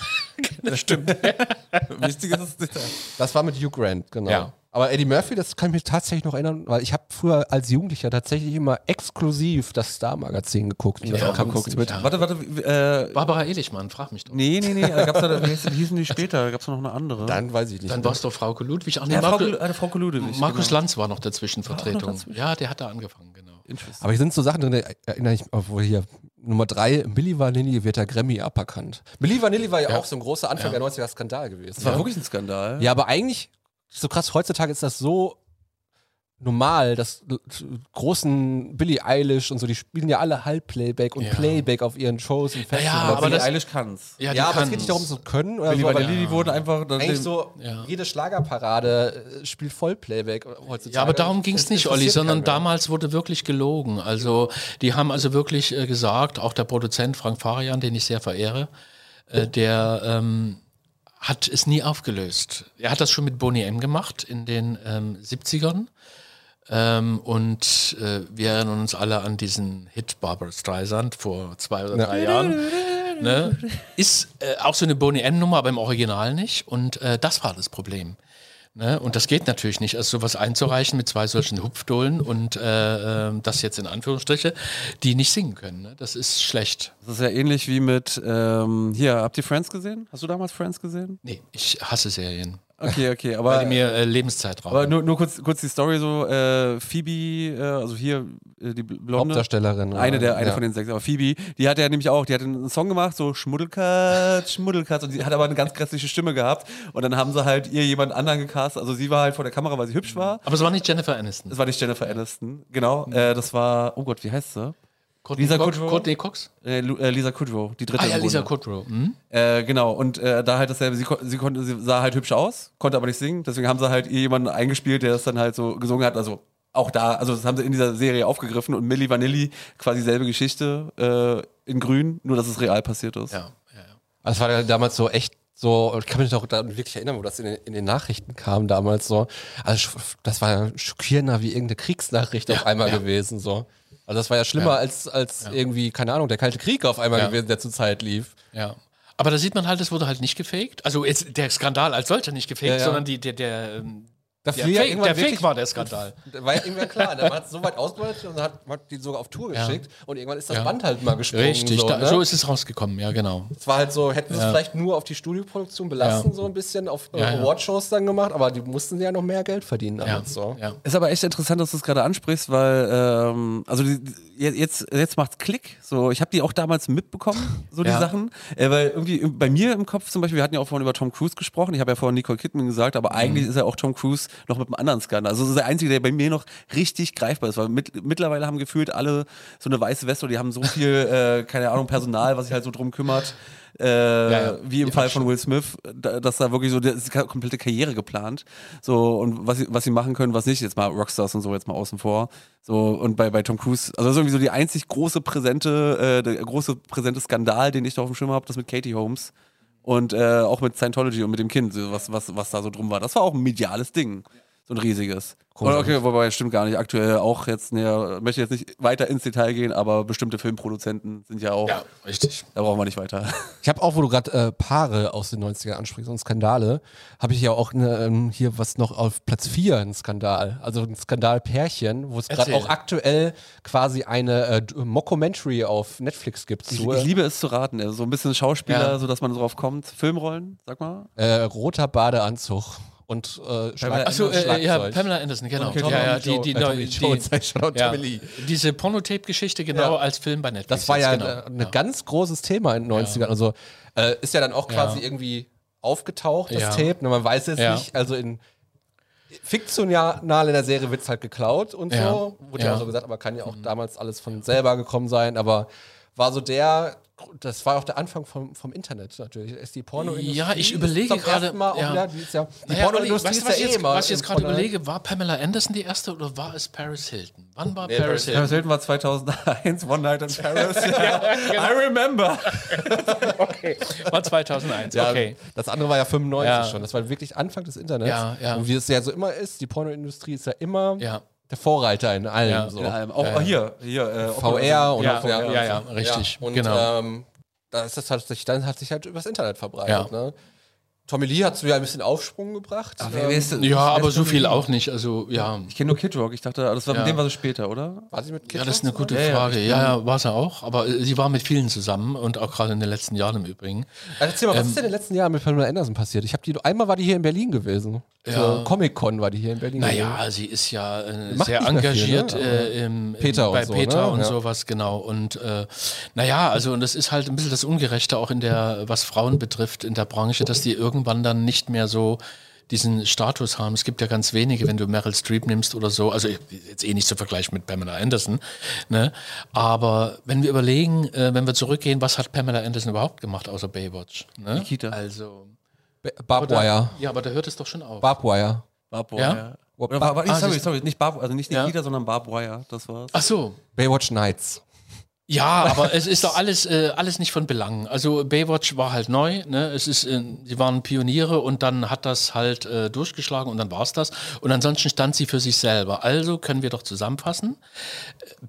Wichtig ist es Detail. Das war mit Hugh Grant, genau. Ja. Aber Eddie Murphy, das kann ich mich tatsächlich noch erinnern, weil ich habe früher als Jugendlicher tatsächlich immer exklusiv das Star-Magazin geguckt. Ja, das kam geguckt, mit. ja. Warte, warte. Äh, Barbara Elichmann, frag mich doch. nee, nee, nee. Da gab's da, wie, hießen die später? Da gab es noch eine andere. Dann weiß ich nicht. Dann mehr. war es doch Frauke Ludwig. Ach nee, ja, Frau, Marco, Kul- äh, Frau Koludewig. Markus genau. Lanz war noch dazwischen Vertretung. dazwischen. Ja, der hat da angefangen, genau. Interesting. Aber hier sind so Sachen drin, erinnere ich, obwohl hier Nummer drei, Milli Vanilli wird der Grammy aberkannt. Milli Vanilli war ja, Ja. auch so ein großer Anfang Ja. der 90er Skandal gewesen. Das war ja. wirklich ein Skandal. ja, aber eigentlich, so krass, heutzutage ist das so normal, dass großen Billie Eilish und so, die spielen ja alle Halbplayback und Ja. Playback auf ihren Shows und Festivals. Ja, aber aber Billie Eilish kann's. Ja, ja, aber es kann- geht nicht darum, so können oder Billie so, aber Vanilli, die wurden einfach. eigentlich so, Ja. jede Schlagerparade äh, spielt Vollplayback heutzutage. Ja, aber darum ging es Das nicht, Olli, sondern damals wurde wirklich gelogen. Also die haben also wirklich äh, gesagt, auch der Produzent Frank Farian, den ich sehr verehre, äh, der ähm, hat es nie aufgelöst. Er hat das schon mit Boney M gemacht in den ähm, 70ern. Ähm, und äh, wir erinnern uns alle an diesen Hit Barbara Streisand vor zwei oder drei Jahren. Ne? Ist äh, auch so eine Boney M-Nummer, aber im Original nicht. Und äh, das war das Problem. Ne? Und das geht natürlich nicht, also sowas einzureichen mit zwei solchen Hupfdohlen und äh, ähm, das jetzt in Anführungsstriche, die nicht singen können. Ne? Das ist schlecht. Das ist ja ähnlich wie mit. Ähm, hier, habt ihr Friends gesehen? Hast du damals Friends gesehen? Nee, ich hasse Serien. Okay, okay. Weil Aber, die mir äh, Lebenszeit rauben. aber nur, nur kurz, kurz die Story so. Äh, Phoebe, äh, also hier äh, die Blonde. Hauptdarstellerin. Eine der, eine ja. von den sechs, aber Phoebe, die hat ja nämlich auch, die hat einen Song gemacht, so Schmuddelkatz, Schmuddelkatz, und die hat aber eine ganz grässliche Stimme gehabt. Und dann haben sie halt ihr jemand anderen gecastet. Also sie war halt vor der Kamera, weil sie hübsch war. aber es war nicht Jennifer Aniston. Das war nicht Jennifer Aniston, genau. Äh, das war, oh Gott, wie heißt sie? Courtney Lisa Cox- Kudrow? Courtney Cox? Äh, äh, Lisa Kudrow, die dritte. Ah ja, Lisa. Kudrow. Hm? Äh, genau, und äh, da halt dasselbe, sie, sie, konnte, sie sah halt hübsch aus, konnte aber nicht singen, deswegen haben sie halt jemanden eingespielt, der das dann halt so gesungen hat, also auch da, also das haben sie in dieser Serie aufgegriffen und Milli Vanilli, quasi selbe Geschichte, äh, in grün, nur dass es real passiert ist. Ja, ja, ja. Also es war ja damals so echt so, ich kann mich noch daran wirklich erinnern, wo das in den, in den Nachrichten kam damals so. Also das war ja schockierender wie irgendeine Kriegsnachricht auf einmal ja. gewesen so. Also das war ja schlimmer Ja. als, als irgendwie, keine Ahnung, der Kalte Krieg auf einmal Ja. gewesen, der zur Zeit lief. Ja. Aber da sieht man halt, es wurde halt nicht gefaked. Also der Skandal als solcher nicht gefaked, Ja, ja. sondern die, der, der, Da Der fiel ja Fake, irgendwann der Fake wirklich- war der Skandal. Da war ja irgendwann klar, der hat es so weit ausgebreitet und hat, hat die sogar auf Tour Ja. geschickt und irgendwann ist das Ja. Band halt mal gesprungen. Richtig, so, da, ne? so ist es rausgekommen, ja, genau. Es war halt so, hätten sie es Ja. vielleicht nur auf die Studioproduktion belassen, Ja. so ein bisschen auf äh, Ja, ja. Awardshows dann gemacht, aber die mussten ja noch mehr Geld verdienen Ja, damit. So. ja. Ist aber echt interessant, dass du es gerade ansprichst, weil ähm, also die, die- jetzt jetzt macht's Klick. So, ich habe die auch damals mitbekommen, so die Ja. Sachen, äh, weil irgendwie im- bei mir im Kopf zum Beispiel, wir hatten ja auch vorhin über Tom Cruise gesprochen. Ich habe ja vorhin Nicole Kidman gesagt, aber eigentlich Mhm. ist ja auch Tom Cruise noch mit einem anderen Skandal. Also das ist der einzige, der bei mir noch richtig greifbar ist, weil mit, mittlerweile haben gefühlt alle so eine weiße Weste, die haben so viel, äh, keine Ahnung, Personal, was sich halt so drum kümmert. Äh, ja. wie im Ja, Fall von Will Smith, da, dass da wirklich so die, die komplette Karriere geplant. So, und was sie, was sie machen können, was nicht, jetzt mal Rockstars und so jetzt mal außen vor. So, und bei, bei Tom Cruise, also das ist irgendwie so die einzig große präsente, äh, der große präsente Skandal, den ich da auf dem Schirm habe, das mit Katie Holmes. Und äh, auch mit Scientology und mit dem Kind, was, was, was da so drum war. Das war auch ein mediales Ding. So ein riesiges. Oder okay, wobei stimmt gar nicht. Aktuell auch jetzt, ne, möchte jetzt nicht weiter ins Detail gehen, aber bestimmte Filmproduzenten sind ja auch, Ja, richtig. da brauchen wir nicht weiter. Ich habe auch, wo du gerade äh, Paare aus den 90ern ansprichst und Skandale, habe ich ja auch ne, ähm, hier was noch auf Platz 4 ein Skandal. Also ein Skandalpärchen, wo es gerade auch aktuell quasi eine äh, Mockumentary auf Netflix gibt. Ich, zu, ich liebe es zu raten, ey. so ein bisschen Schauspieler, Ja. so dass man drauf kommt. Filmrollen, sag mal. äh, roter Badeanzug und äh, Schlag Achso, Achso, äh, ja. Pamela Anderson, genau. Okay, ja, ja, die, die, äh, Tommy die, Jones, und ja, diese Pornotape-Geschichte genau Ja. als Film bei Netflix. Das war ja genau. äh, ein ganz großes Thema in den 90ern. Also äh, ist ja dann auch quasi Ja. irgendwie aufgetaucht, das Ja. Tape. Ne, man weiß jetzt Ja. nicht, also in fiktional in der Serie wird es halt geklaut und Ja. so. Wurde ja. Ja. auch so gesagt, aber kann ja auch damals alles von selber gekommen sein. Aber war so der, das war auch der Anfang vom, vom Internet natürlich. Ist die Pornoindustrie. Ja, ich überlege gerade- Mal ja. wieder, die, ist ja, die Naja, Pornoindustrie weißt ist ja ich eh jetzt, immer. was ich jetzt gerade überlege, war Pamela Anderson die erste oder war es Paris Hilton? Wann war Nee, Paris Paris Hilton? Paris Hilton war 2001, One Night in Paris. genau. I remember. War 2001, Ja, okay. das andere war ja 95 Ja. schon. Das war wirklich Anfang des Internets. Ja, ja. Und wie es ja so immer ist, die Pornoindustrie ist ja immer Ja. Der Vorreiter in allem. Ja. so. In allem. Auch hier, hier. Äh, VR und Ja, auch, ja, ja, richtig, Und genau. ähm, da ist das halt, sich, dann hat sich halt übers Internet verbreitet. Ja. Ne? Tommy Lee hat so ja ein bisschen Aufschwung gebracht. Ach, wer, Ähm, wer ist Ja, wer aber so viel auch nicht. Also, ja. Ich kenne nur Kid Rock. Ich dachte, das war Ja. mit dem war sie später, oder? war sie mit Kid Ja, das ist eine gute ja, Frage. Ja, ja, war sie auch. Aber äh, sie war mit vielen zusammen und auch gerade in den letzten Jahren im Übrigen. Also Erzähl mal, was ist denn in den letzten Jahren mit Pamela Anderson passiert? Ich habe die einmal war die hier in Berlin gewesen. Ja. So Comic Con war die hier in Berlin. gewesen. Naja, sie ist ja äh, sehr mehr viel, engagiert ne? äh, im, im, Peter und bei so, Peter ne? und Ja. sowas, genau. Und äh, naja, also und das ist halt ein bisschen das Ungerechte auch in der, was Frauen betrifft, in der Branche, dass die irgendwann dann nicht mehr so diesen Status haben. Es gibt ja ganz wenige, wenn du Meryl Streep nimmst oder so, also jetzt eh nicht zu vergleichen mit Pamela Anderson, ne? aber wenn wir überlegen, äh, wenn wir zurückgehen, was hat Pamela Anderson überhaupt gemacht außer Baywatch? Ne? Nikita. Also, Ba- Barbed Wire. ja, aber da hört es doch schon auf. Barbed Wire. Barb Ja? Wire. Oder Ah, sorry, sorry, nicht Barb, also nicht Ja. Nikita, sondern Barb Wire. Das war's. Ach so, Baywatch Nights. Ja, aber es ist doch alles, äh, alles nicht von Belang. Also Baywatch war halt neu, ne? Es ist, äh, sie waren Pioniere und dann hat das halt äh, durchgeschlagen und dann war's das. Und ansonsten stand sie für sich selber. Also können wir doch zusammenfassen.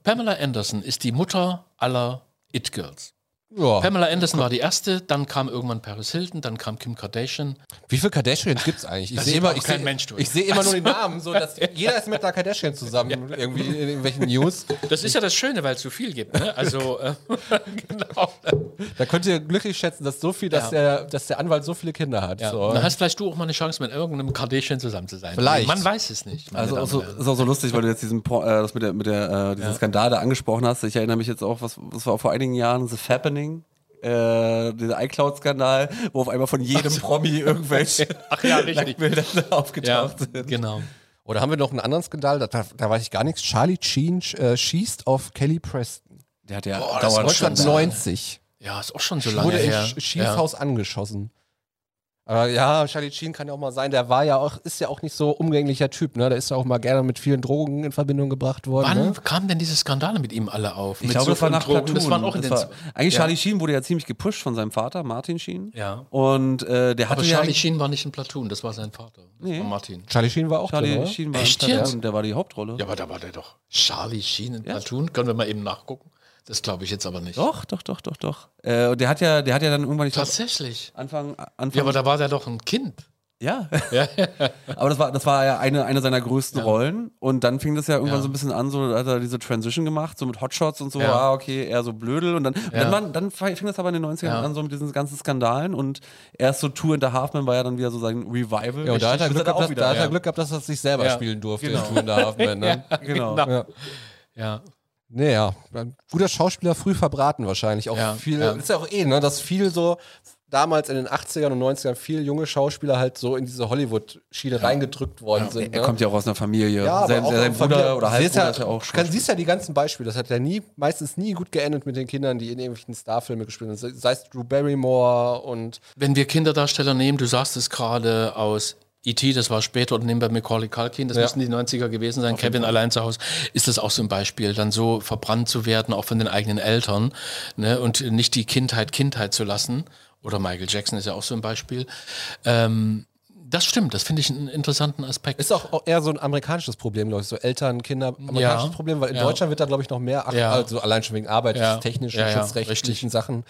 Pamela Anderson ist die Mutter aller It-Girls. Ja. Pamela Anderson war die erste, dann kam irgendwann Paris Hilton, dann kam Kim Kardashian. Wie viele Kardashians gibt es eigentlich? Ich sehe immer, ich kein seh- Mensch durch. ich sehe immer nur den Namen, so dass jeder ist mit einer Kardashian zusammen irgendwie in irgendwelchen News. Das ist ja das Schöne, weil es so viel gibt. Ne? Also äh, genau. Da könnt ihr glücklich schätzen, dass so viel, dass, Ja. der, dass der Anwalt so viele Kinder hat. Ja. So. Dann hast vielleicht du auch mal eine Chance, mit irgendeinem Kardashian zusammen zu sein. Vielleicht. Man weiß es nicht. Also Damen so, und Herren. ist auch so lustig, weil du jetzt diesen äh, das mit der mit der äh, diesen Skandal da angesprochen hast. Ich erinnere mich jetzt auch, was das war vor einigen Jahren The Fappening. Äh, dieser iCloud-Skandal, wo auf einmal von jedem Promi irgendwelche Ach ja, richtig. Nacktbilder Ja, aufgetaucht sind. genau. Oder haben wir noch einen anderen Skandal? Da, da, da weiß ich gar nichts. Charlie Sheen äh, schießt auf Kelly Preston. Der hat ja Boah, das dauernd ist schon Skandal. 1990 Ja, ist auch schon so lange wurde im her. Sch- Schießhaus angeschossen. Aber ja, Charlie Sheen kann ja auch mal sein, der war ja auch, ist ja auch nicht so umgänglicher Typ, ne? Der ist ja auch mal gerne mit vielen Drogen in Verbindung gebracht worden. Wann Ne? kamen denn diese Skandale mit ihm alle auf? Ich mit glaube, so das war nach Drogen? Platoon. Das waren auch in Das den. war, eigentlich Ja. Charlie Sheen wurde ja ziemlich gepusht von seinem Vater, Martin Sheen. Ja. Und äh, der hatte Aber ja Charlie Sheen war nicht in Platoon, das war sein Vater. Das Nee. war Martin. Charlie Sheen war auch Charlie drin? Sheen war Echt Platoon, jetzt? der war die Hauptrolle. Ja, aber da war der doch. Charlie Sheen in Platoon? Können wir mal eben nachgucken? Das glaube ich jetzt aber nicht. Doch, doch, doch, doch, doch. Äh, und der hat ja, der hat ja dann irgendwann ich glaub, Tatsächlich. Anfang, Anfang Ja, aber da war der doch ein Kind. Ja. Aber das war, das war ja eine, eine seiner größten Rollen. Und dann fing das ja irgendwann Ja. so ein bisschen an, so hat er diese Transition gemacht, so mit Hotshots und so, Ja. ah, okay, eher so blödel. Und dann, und Ja. dann, waren, dann fing das aber in den 90ern Ja. an, so mit diesen ganzen Skandalen. Und erst so Tour in the Halfman war ja dann wieder so sein Revival. Ja, und da hat er Glück gehabt, auch dass, da hat er ja. Glück gehabt, dass er sich selber Ja. spielen durfte Genau. in Two and a Half Men. Ne? Genau. Ja. Ja. Naja, ein guter Schauspieler früh verbraten wahrscheinlich. Auch Ja, viel, ja. ist ja auch eh, ne, dass viel so damals in den 80ern und 90ern viel junge Schauspieler halt so in diese Hollywood-Schiene reingedrückt worden sind. Er ne? kommt ja auch aus einer Familie. ja, sein, auch sein Bruder oder siehst Halbbruder ja, ist ja auch kann, siehst ja die ganzen Beispiele. Das hat ja nie, meistens nie gut geendet mit den Kindern, die in irgendwelchen Starfilmen gespielt haben. Sei es Drew Barrymore und Wenn wir Kinderdarsteller nehmen, du sagst es gerade aus E.T., das war später, nehmen wir Macaulay Culkin, das Ja. müssen die 90er gewesen sein, Kevin allein zu Hause, ist das auch so ein Beispiel, dann so verbrannt zu werden, auch von den eigenen Eltern, ne, und nicht die Kindheit Kindheit zu lassen. Oder Michael Jackson ist ja auch so ein Beispiel. Ähm, das stimmt, das finde ich einen interessanten Aspekt. ist auch, eher so ein amerikanisches Problem, glaube ich. So Eltern, Kinder, amerikanisches Ja. Problem, weil in Ja. Deutschland wird da, glaube ich, noch mehr, ach, Ja. also allein schon wegen Arbeit, Ja. schutzrechtlichen. Sachen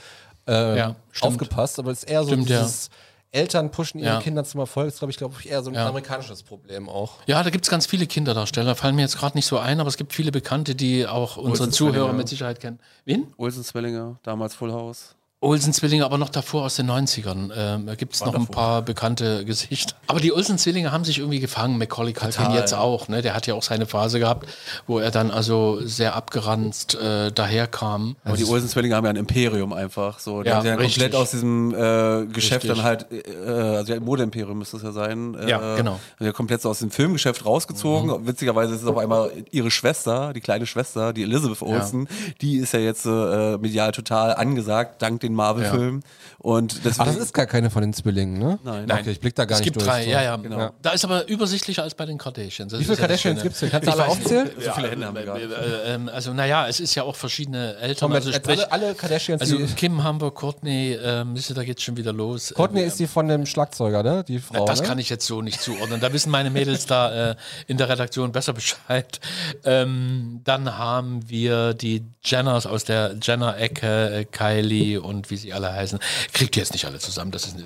äh, aufgepasst. Aber es ist eher so Stimmt, dieses Eltern pushen ihre Ja. Kinder zum Erfolg, ist, glaube ich, glaube ich, eher so ein Ja. amerikanisches Problem auch. Ja, da gibt es ganz viele Kinderdarsteller, fallen mir jetzt gerade nicht so ein, aber es gibt viele Bekannte, die auch unsere Zuhörer mit Sicherheit kennen. Wen? Olsen Zwillinge, damals Full House. Olsen-Zwillinge, aber noch davor aus den 90ern. Ähm, da gibt es noch ein paar bekannte Gesichter. Aber die Olsen-Zwillinge haben sich irgendwie gefangen. Macaulay Culkin jetzt auch. Ne? Der hat ja auch seine Phase gehabt, wo er dann also sehr abgeranzt äh, daherkam. Aber die Olsen Zwillinge haben ja ein Imperium einfach. So, die Ja, haben ja richtig. komplett aus diesem äh, Geschäft Richtig. dann halt, äh, also ja, Modeimperium müsste es ja sein. Äh, Ja, genau. Mhm. Ja, komplett so aus dem Filmgeschäft rausgezogen. Witzigerweise ist es auf einmal ihre Schwester, die kleine Schwester, die Elizabeth Olsen, die ist ja jetzt äh, medial total angesagt, dank den Marvel-Filmen. Und deswegen, Ach, das ist gar keine von den Zwillingen, ne? Nein. Okay, ich blick da gar es nicht gibt durch. drei, so. ja, ja, Genau. Da ist aber übersichtlicher als bei den Kardashians. Das Wie viele ja das Kardashians gibt es denn? Kannst du alle nicht. aufzählen? so viele Hände haben wir. Äh, ähm, also, naja, es ist ja auch verschiedene Eltern. Komm, also sprich, alle, alle Kardashians, also Kim, Hamburg, Courtney, ähm, da geht's schon wieder los. Courtney Ähm, ist die von dem Schlagzeuger, ne? Die Frau, Das ne? kann ich jetzt so nicht zuordnen. Da wissen meine Mädels da äh, in der Redaktion besser Bescheid. Ähm, dann haben wir die Jenners aus der Jenner-Ecke, äh, Kylie und wie sie alle heißen. Kriegt ihr jetzt nicht alle zusammen. Das ist, äh,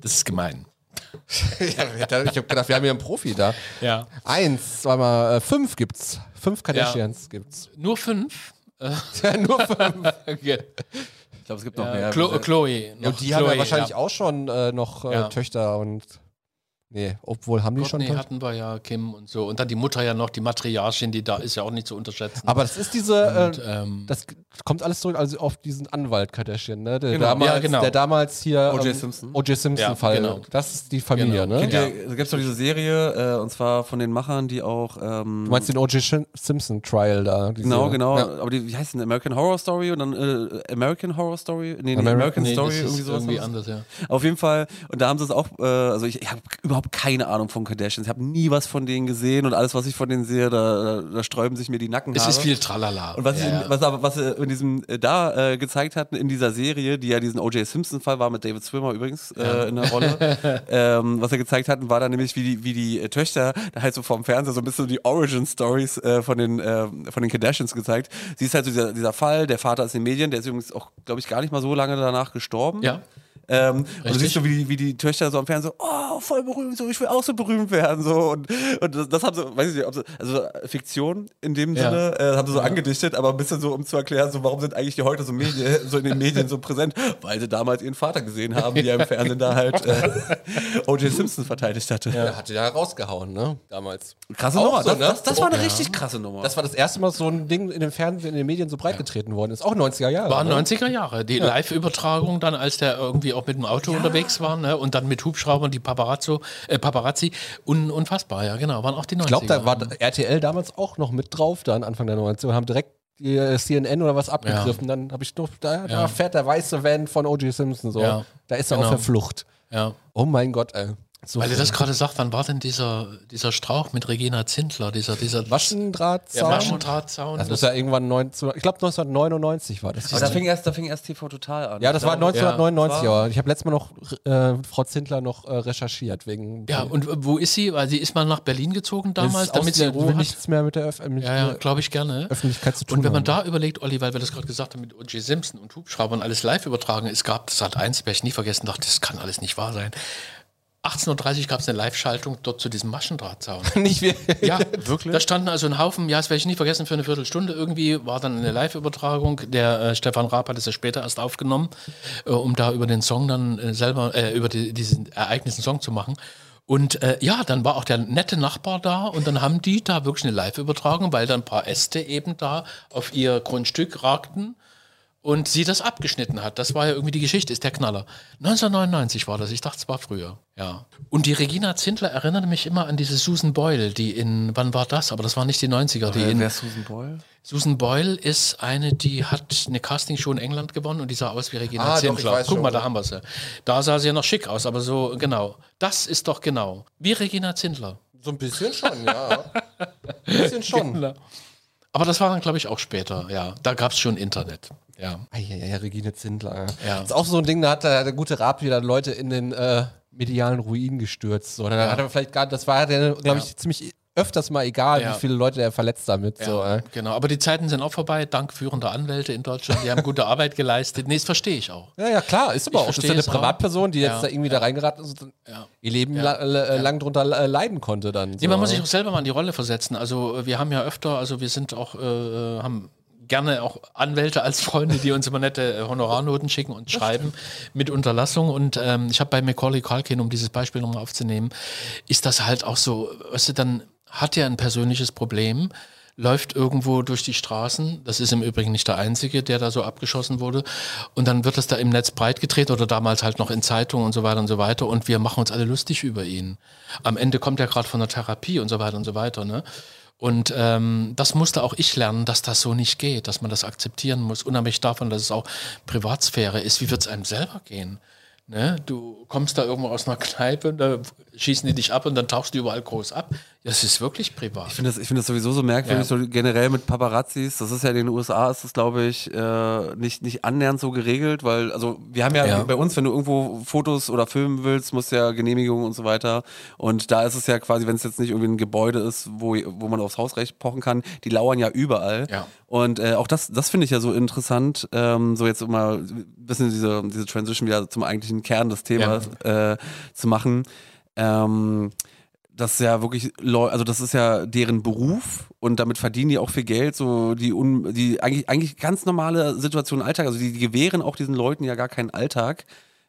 das ist gemein. ja, ich habe gedacht, wir haben hier einen Profi da. Ja. Eins, zweimal, äh, fünf gibt's. Fünf Kardashians gibt's. Nur fünf. Ja, nur fünf. Okay. ich glaube, es gibt noch Ja, mehr. Chlo Chloe. Ja, noch und die haben ja Chloe, wahrscheinlich auch schon äh, noch äh, Ja. Töchter und. Nee, obwohl haben die Courtney schon Töchter. hatten wir ja, Kim und so. Und dann die Mutter ja noch, die Matriarchin, die da ist ja auch nicht zu unterschätzen. Aber das ist diese. Und, äh, ähm, das kommt alles zurück also auf diesen Anwalt Kardashian, ne? Der, Genau, damals, ja, genau. der damals hier. O.J. ähm, Simpson. O.J. Simpson-Fall. Ja, genau. Das ist die Familie, Genau. ne? Ja. da gibt es doch diese Serie, äh, und zwar von den Machern, die auch. Ähm, Du meinst den O.J. Simpson-Trial da? diese- Genau, genau. Ja. Aber die, wie heißt denn American Horror Story und dann äh, American Horror Story? Nee, nee Ameri- American nee, Story, das ist irgendwie sowas. irgendwie anders, ja. Auf jeden Fall. Und da haben sie es auch, äh, also ich, ich habe überhaupt keine Ahnung von Kardashians. Ich habe nie was von denen gesehen und alles, was ich von denen sehe, da, da, sträuben sich mir die Nackenhaare. Es ist viel Tralala. Und was, ja, in, ja. was aber was sie in diesem äh, da äh, gezeigt hatten in dieser Serie, die ja diesen O.J. Simpson Fall war mit David Swimmer übrigens äh, in der Rolle, ähm, was sie gezeigt hatten, war dann nämlich wie die wie die äh, Töchter da halt so vom Fernseher so ein bisschen die Origin Stories äh, von den äh, von den Kardashians gezeigt. Sie ist halt so dieser, dieser Fall, der Vater ist in den Medien, der ist übrigens auch glaube ich gar nicht mal so lange danach gestorben. Ja. Ähm, und du siehst so, wie die, wie die Töchter so am Fernsehen so, oh, voll berühmt, so, ich will auch so berühmt werden, so. Und, und das, das haben sie, weiß ich nicht, ob sie, also Fiktion in dem Ja. Sinne, äh, haben sie so angedichtet, aber ein bisschen so, um zu erklären, so, warum sind eigentlich die heute so, Medien, so in den Medien so präsent? Weil sie damals ihren Vater gesehen haben, wie er im Fernsehen da halt äh, O.J. Simpson verteidigt hatte. Der hatte ja rausgehauen, ne? Damals. Krasse Auch Nummer. so, das, ne? das, das war eine richtig krasse Nummer. Das war das erste Mal, dass so ein Ding in den Fernsehen, in den Medien so breit getreten worden ist. Auch 90er Jahre. Waren ne? 90er Jahre. Die Live-Übertragung dann, als der irgendwie auch mit dem Auto unterwegs war ne? und dann mit Hubschraubern die Paparazzo, äh, Paparazzi. Un unfassbar, ja genau. Waren auch die 90er. Ich glaube, da war RTL damals auch noch mit drauf, dann Anfang der 90er, und haben direkt die äh, CNN oder was abgegriffen. Dann habe ich nur, da, da Ja. fährt der weiße Van von O.J. Simpson so. Ja. Da ist er Genau. auf der Flucht. ja. Oh mein Gott, ey. So Weil ihr das gerade sagt, wann war denn dieser, dieser Strauch mit Regina Zindler? Dieser, dieser Waschendrahtzaun. Ja, Waschendrahtzaun. das muss ja irgendwann 19, ich glaube 1999 war das. aber da fing, erst, da fing erst TV Total an. ja, das war glaube, 1999, ja, aber ich habe letztes Mal noch äh, Frau Zindler noch äh, recherchiert wegen ja, und wo ist sie? Weil sie ist mal nach Berlin gezogen damals, Ist damit sie Ruhe will hat. nichts mehr mit der mit Ja, ja, glaube ich gerne. Öffentlichkeit zu tun Und wenn man haben. da überlegt, Olli, weil wir das gerade gesagt haben mit O.J. Simpson und Hubschraubern alles live übertragen, es gab das hat eins, werde ich nie vergessen, dachte, das kann alles nicht wahr sein. 18.30 Uhr gab es eine Live-Schaltung dort zu diesem Maschendrahtzaun. Nicht wir. Ja, wirklich. Da standen also ein Haufen, ja, das werde ich nie vergessen, für eine Viertelstunde irgendwie war dann eine Live-Übertragung. Der äh, Stefan Raab hat es ja später erst aufgenommen, äh, um da über den Song dann äh, selber, äh, über die, diesen Ereignis einen Song zu machen. Und äh, ja, dann war auch der nette Nachbar da und dann haben die da wirklich eine Live-Übertragung, weil dann ein paar Äste eben da auf ihr Grundstück ragten und sie das abgeschnitten hat. Das war ja irgendwie die Geschichte, ist der Knaller. 1999 war das, ich dachte, es war früher. Ja. Und die Regina Zindler erinnerte mich immer an diese Susan Boyle, die in, wann war das? Aber das war nicht die 90er. Die in, wer ist Susan Boyle? Susan Boyle ist eine, die hat eine Castingshow in England gewonnen und die sah aus wie Regina Ah, doch, ich Zindler. weiß Guck schon. mal, da haben wir sie. Da sah sie ja noch schick aus, aber so, genau. Das ist doch genau. Wie Regina Zindler. So ein bisschen schon, ja. Ein bisschen schon. Aber das war dann, glaube ich, auch später, ja. Da gab es schon Internet. Ja. Ah, ja, ja, Regine Zindler. Ja. Das ist auch so ein Ding, da hat der, der gute Raab wieder Leute in den äh, medialen Ruin gestürzt. So. Da hat er vielleicht gar, das war ja, glaube ich, ziemlich öfters mal egal, Ja. wie viele Leute er verletzt damit. So, Ja, äh. genau. Aber die Zeiten sind auch vorbei, dank führender Anwälte in Deutschland. Die haben gute Arbeit geleistet. Nee, das verstehe ich auch. ja, ja, klar, ist aber Ich auch. Das ist ja eine. Privatperson, die jetzt da irgendwie da reingeraten ist und ihr Leben la äh, lang drunter äh, leiden konnte dann. So. Nee, man muss sich auch selber mal in die Rolle versetzen. Also äh, wir haben ja öfter, also wir sind auch, äh, haben gerne auch Anwälte als Freunde, die uns immer nette Honorarnoten schicken und schreiben mit Unterlassung. Und ähm, ich habe bei Macaulay Culkin, um dieses Beispiel nochmal aufzunehmen, ist das halt auch so, weißt du, dann hat er ein persönliches Problem, läuft irgendwo durch die Straßen, das ist im Übrigen nicht der Einzige, der da so abgeschossen wurde, und dann wird das da im Netz breitgetreten oder damals halt noch in Zeitungen und so weiter und so weiter und wir machen uns alle lustig über ihn. Am Ende kommt er gerade von der Therapie und so weiter und so weiter, ne? Und ähm, das musste auch ich lernen, dass das so nicht geht, dass man das akzeptieren muss, unabhängig davon, dass es auch Privatsphäre ist. Wie wird es einem selber gehen? Ne? Du kommst da irgendwo aus einer Kneipe, und da schießen die dich ab und dann tauchst du überall groß ab. Das ist wirklich privat. Ich finde das, ich finde das sowieso so merkwürdig, Ja. so generell mit Paparazzis. Das ist ja in den USA, ist das, glaube ich, äh, nicht, nicht annähernd so geregelt, weil, also, wir haben ja, Ja. bei uns, wenn du irgendwo Fotos oder filmen willst, musst du ja Genehmigung und so weiter. Und da ist es ja quasi, wenn es jetzt nicht irgendwie ein Gebäude ist, wo, wo man aufs Hausrecht pochen kann, die lauern ja überall. Ja. Und äh, auch das, das finde ich ja so interessant, ähm, so jetzt mal ein bisschen diese, diese Transition wieder zum eigentlichen Kern des Themas äh, zu machen. Ähm, das ist ja wirklich, also das ist ja deren Beruf und damit verdienen die auch viel Geld, so die, un, die eigentlich, eigentlich ganz normale Situation im Alltag, also die, die gewähren auch diesen Leuten ja gar keinen Alltag,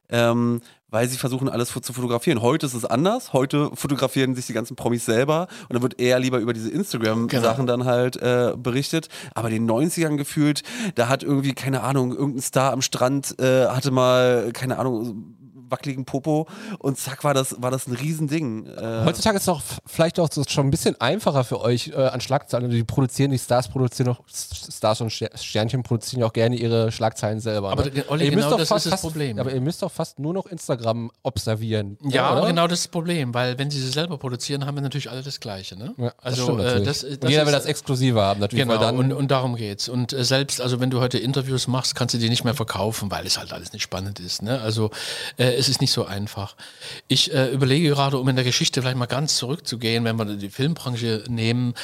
ähm, weil sie versuchen alles zu fotografieren. Heute ist es anders, heute fotografieren sich die ganzen Promis selber und dann wird eher lieber über diese Instagram-Sachen dann halt äh, berichtet, aber in den 90ern gefühlt, da hat irgendwie, keine Ahnung, irgendein Star am Strand äh, hatte mal, keine Ahnung, wackeligen Popo und zack war das, war das ein Riesending. Äh, Heutzutage ist es f- vielleicht auch schon ein bisschen einfacher für euch äh, an Schlagzeilen. Die produzieren, die Stars produzieren auch, Stars und Ster- Sternchen produzieren ja auch gerne ihre Schlagzeilen selber. Aber ne? Olli, Ihr müsst genau doch das fast, ist das fast, Problem. Aber ihr müsst doch fast nur noch Instagram observieren. Ja, oder? genau das ist das Problem, weil wenn sie sie selber produzieren, haben wir natürlich alle das Gleiche. Ne? Ja, das also äh, das, und das jeder will das Exklusive haben, natürlich. Genau, weil dann, und, und darum geht's. Und äh, selbst, also wenn du heute Interviews machst, kannst du die nicht mehr verkaufen, weil es halt alles nicht spannend ist. Ne? Also äh, es ist nicht so einfach. Ich äh, überlege gerade, um in der Geschichte vielleicht mal ganz zurückzugehen, wenn wir die Filmbranche nehmen,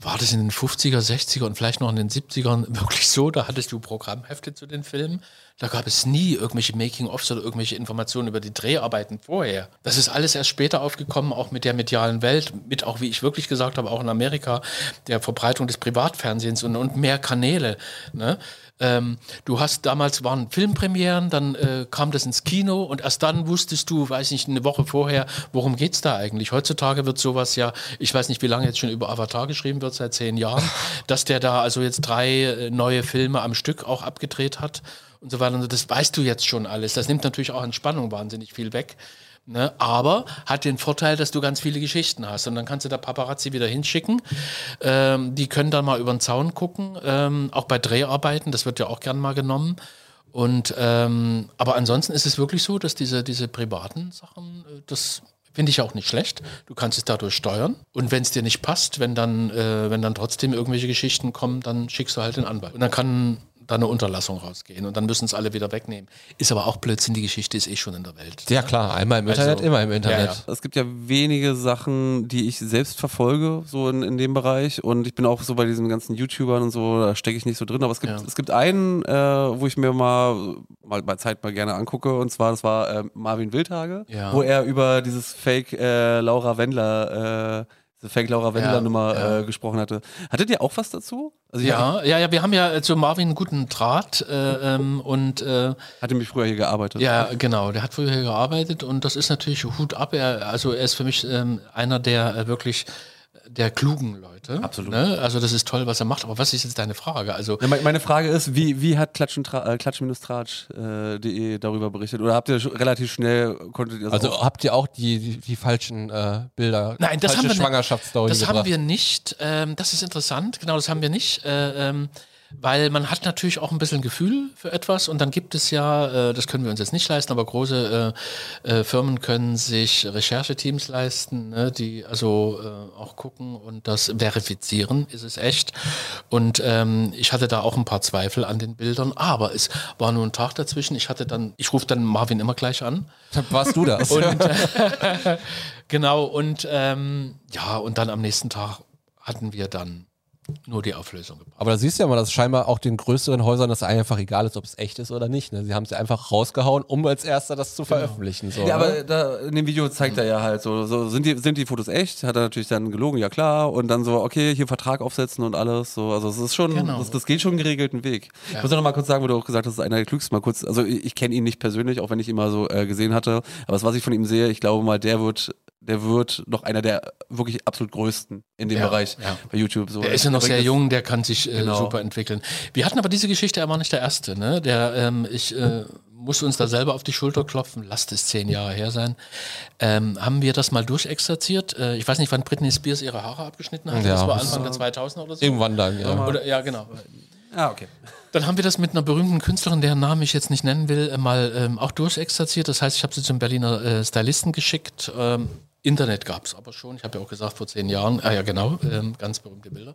war das in den 50er, 60er und vielleicht noch in den 70ern wirklich so, da hattest du Programmhefte zu den Filmen. Da gab es nie irgendwelche Making-ofs oder irgendwelche Informationen über die Dreharbeiten vorher. Das ist alles erst später aufgekommen, auch mit der medialen Welt, mit auch, wie ich wirklich gesagt habe, auch in Amerika, der Verbreitung des Privatfernsehens und, und mehr Kanäle. Ne? Ähm, du hast damals waren Filmpremieren, dann äh, kam das ins Kino und erst dann wusstest du, weiß nicht, eine Woche vorher, worum geht's da eigentlich? Heutzutage wird sowas ja, ich weiß nicht, wie lange jetzt schon über Avatar geschrieben wird, seit zehn Jahren, dass der da also jetzt drei äh, neue Filme am Stück auch abgedreht hat und so weiter. Das weißt du jetzt schon alles. Das nimmt natürlich auch an Spannung wahnsinnig viel weg. Ne, aber hat den Vorteil, dass du ganz viele Geschichten hast. Und dann kannst du da Paparazzi wieder hinschicken. Ähm, die können dann mal über den Zaun gucken, ähm, auch bei Dreharbeiten, das wird ja auch gern mal genommen. Und ähm, aber ansonsten ist es wirklich so, dass diese, diese privaten Sachen, äh, das finde ich auch nicht schlecht. Du kannst es dadurch steuern. Und wenn es dir nicht passt, wenn dann, äh, wenn dann trotzdem irgendwelche Geschichten kommen, dann schickst du halt den Anwalt. Und dann kann da eine Unterlassung rausgehen und dann müssen es alle wieder wegnehmen. Ist aber auch Blödsinn, die Geschichte ist eh schon in der Welt. Ja klar, einmal im Internet, Also, immer im Internet. ja, ja. Es gibt ja wenige Sachen, die ich selbst verfolge, so in, in dem Beich. Und ich bin auch so bei diesen ganzen YouTubern und so, da stecke ich nicht so drin. Aber es gibt, Ja. es gibt einen, äh, wo ich mir mal, mal bei Zeit mal gerne angucke. Und zwar, das war äh, Marvin Wildhage, Ja. wo er über dieses Fake äh, Laura Wendler, äh, Fake Laura Wendler-Nummer ja. äh, gesprochen hatte. Hattet ihr auch was dazu? Also Ja, ja, ja, wir haben ja zu Marvin einen guten Draht äh, ähm, und äh, hatte mich früher hier gearbeitet. ja, genau, der hat früher hier gearbeitet und das ist natürlich Hut ab. Er, also er ist für mich ähm, einer der äh, wirklich der klugen Leute. Absolut. Ne? Also das ist toll, was er macht. Aber was ist jetzt deine Frage? Also Ja, me- meine Frage ist, wie, wie hat Klatsch und Tra- äh, Klatsch-Tratsch.de darüber berichtet? Oder habt ihr relativ schnell, konntet ihr das Also auch- habt ihr auch die, die, die falschen äh, Bilder, Nein, das falsche haben wir Das gebracht? haben wir nicht. Ähm, das ist interessant. Genau, das haben wir nicht. Äh, ähm, weil man hat natürlich auch ein bisschen Gefühl für etwas und dann gibt es ja, äh, das können wir uns jetzt nicht leisten, aber große äh, äh, Firmen können sich Rechercheteams leisten, ne, die also äh, auch gucken und das verifizieren, ist es echt. Und ähm, ich hatte da auch ein paar Zweifel an den Bildern, aber es war nur ein Tag dazwischen. Ich hatte dann, ich rufe dann Marvin immer gleich an. Warst du das? Und, Genau, und ähm, ja, und dann am nächsten Tag hatten wir dann nur die Auflösung gebracht. Aber da siehst du ja mal, dass scheinbar auch den größeren Häusern das einfach egal ist, ob es echt ist oder nicht. Ne? Sie haben es ja einfach rausgehauen, um als erster das zu veröffentlichen. So, Genau. Ja, ne? aber da, in dem Video zeigt er ja halt so, so sind, die, sind die Fotos echt? Hat er natürlich dann gelogen, ja klar. Und dann so, okay, hier Vertrag aufsetzen und alles. So, also es ist schon, Genau. das, das geht schon einen geregelten Weg. Ich muss noch mal kurz sagen, wo du auch gesagt hast, das ist einer der klügsten. Mal kurz, also ich, ich kenne ihn nicht persönlich, auch wenn ich ihn mal so äh, gesehen hatte. Aber das, was ich von ihm sehe, ich glaube mal, der wird, der wird noch einer der wirklich absolut größten in dem Ja, Bereich ja. bei YouTube. So, Der ist ja noch sehr jung, der kann sich äh, Genau. super entwickeln. Wir hatten aber diese Geschichte, er war nicht der Erste. Ne? Der, ähm, ich äh, muss uns da selber auf die Schulter klopfen, lasst es zehn Jahre her sein. Ähm, haben wir das mal durchexerziert? Äh, ich weiß nicht, wann Britney Spears ihre Haare abgeschnitten hat. Ja, das war das Anfang der 2000er oder so. Irgendwann dann, ja. Oder, ja, genau. Ah, okay. Dann haben wir das mit einer berühmten Künstlerin, deren Namen ich jetzt nicht nennen will, äh, mal ähm, auch durchexerziert. Das heißt, ich habe sie zum Berliner äh, Stylisten geschickt. Ähm, Internet gab es aber schon. Ich habe ja auch gesagt, vor zehn Jahren. Ah ja, genau, ähm, ganz berühmte Bilder.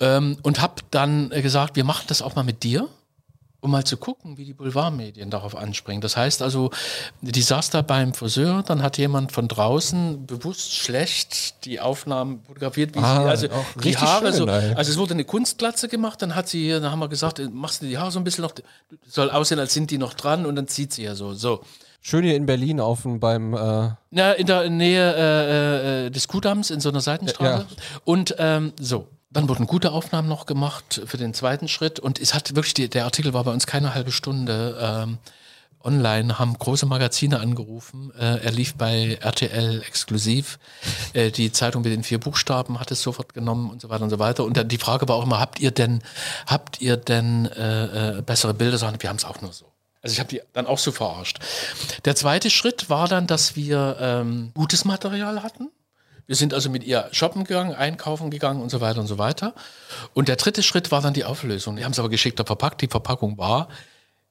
Ähm, und habe dann äh, gesagt, wir machen das auch mal mit dir, um mal zu gucken, wie die Boulevardmedien darauf anspringen. Das heißt also, die saß da beim Friseur, dann hat jemand von draußen bewusst schlecht die Aufnahmen fotografiert, wie Ah, sie, also die richtig Haare schön, so, also es wurde eine Kunstglatze gemacht, dann hat sie, dann haben wir gesagt, äh, machst du die Haare so ein bisschen noch, soll aussehen, als sind die noch dran und dann zieht sie ja so, so. Schön hier in Berlin auf dem, beim, äh, Na, in der Nähe äh, äh, des Kuhdamms in so einer Seitenstraße. Und ähm, so. Dann wurden gute Aufnahmen noch gemacht für den zweiten Schritt und es hat wirklich, die, der Artikel war bei uns keine halbe Stunde ähm, online, haben große Magazine angerufen. Äh, er lief bei RTL exklusiv. Äh, die Zeitung mit den vier Buchstaben hat es sofort genommen und so weiter und so weiter. Und dann die Frage war auch immer, habt ihr denn, habt ihr denn äh, äh, bessere Bilder? Sagen, wir haben es auch nur so. Also ich habe die dann auch so verarscht. Der zweite Schritt war dann, dass wir ähm, gutes Material hatten. Wir sind also mit ihr shoppen gegangen, einkaufen gegangen und so weiter und so weiter. Und der dritte Schritt war dann die Auflösung. Die haben es aber geschickter verpackt. Die Verpackung war,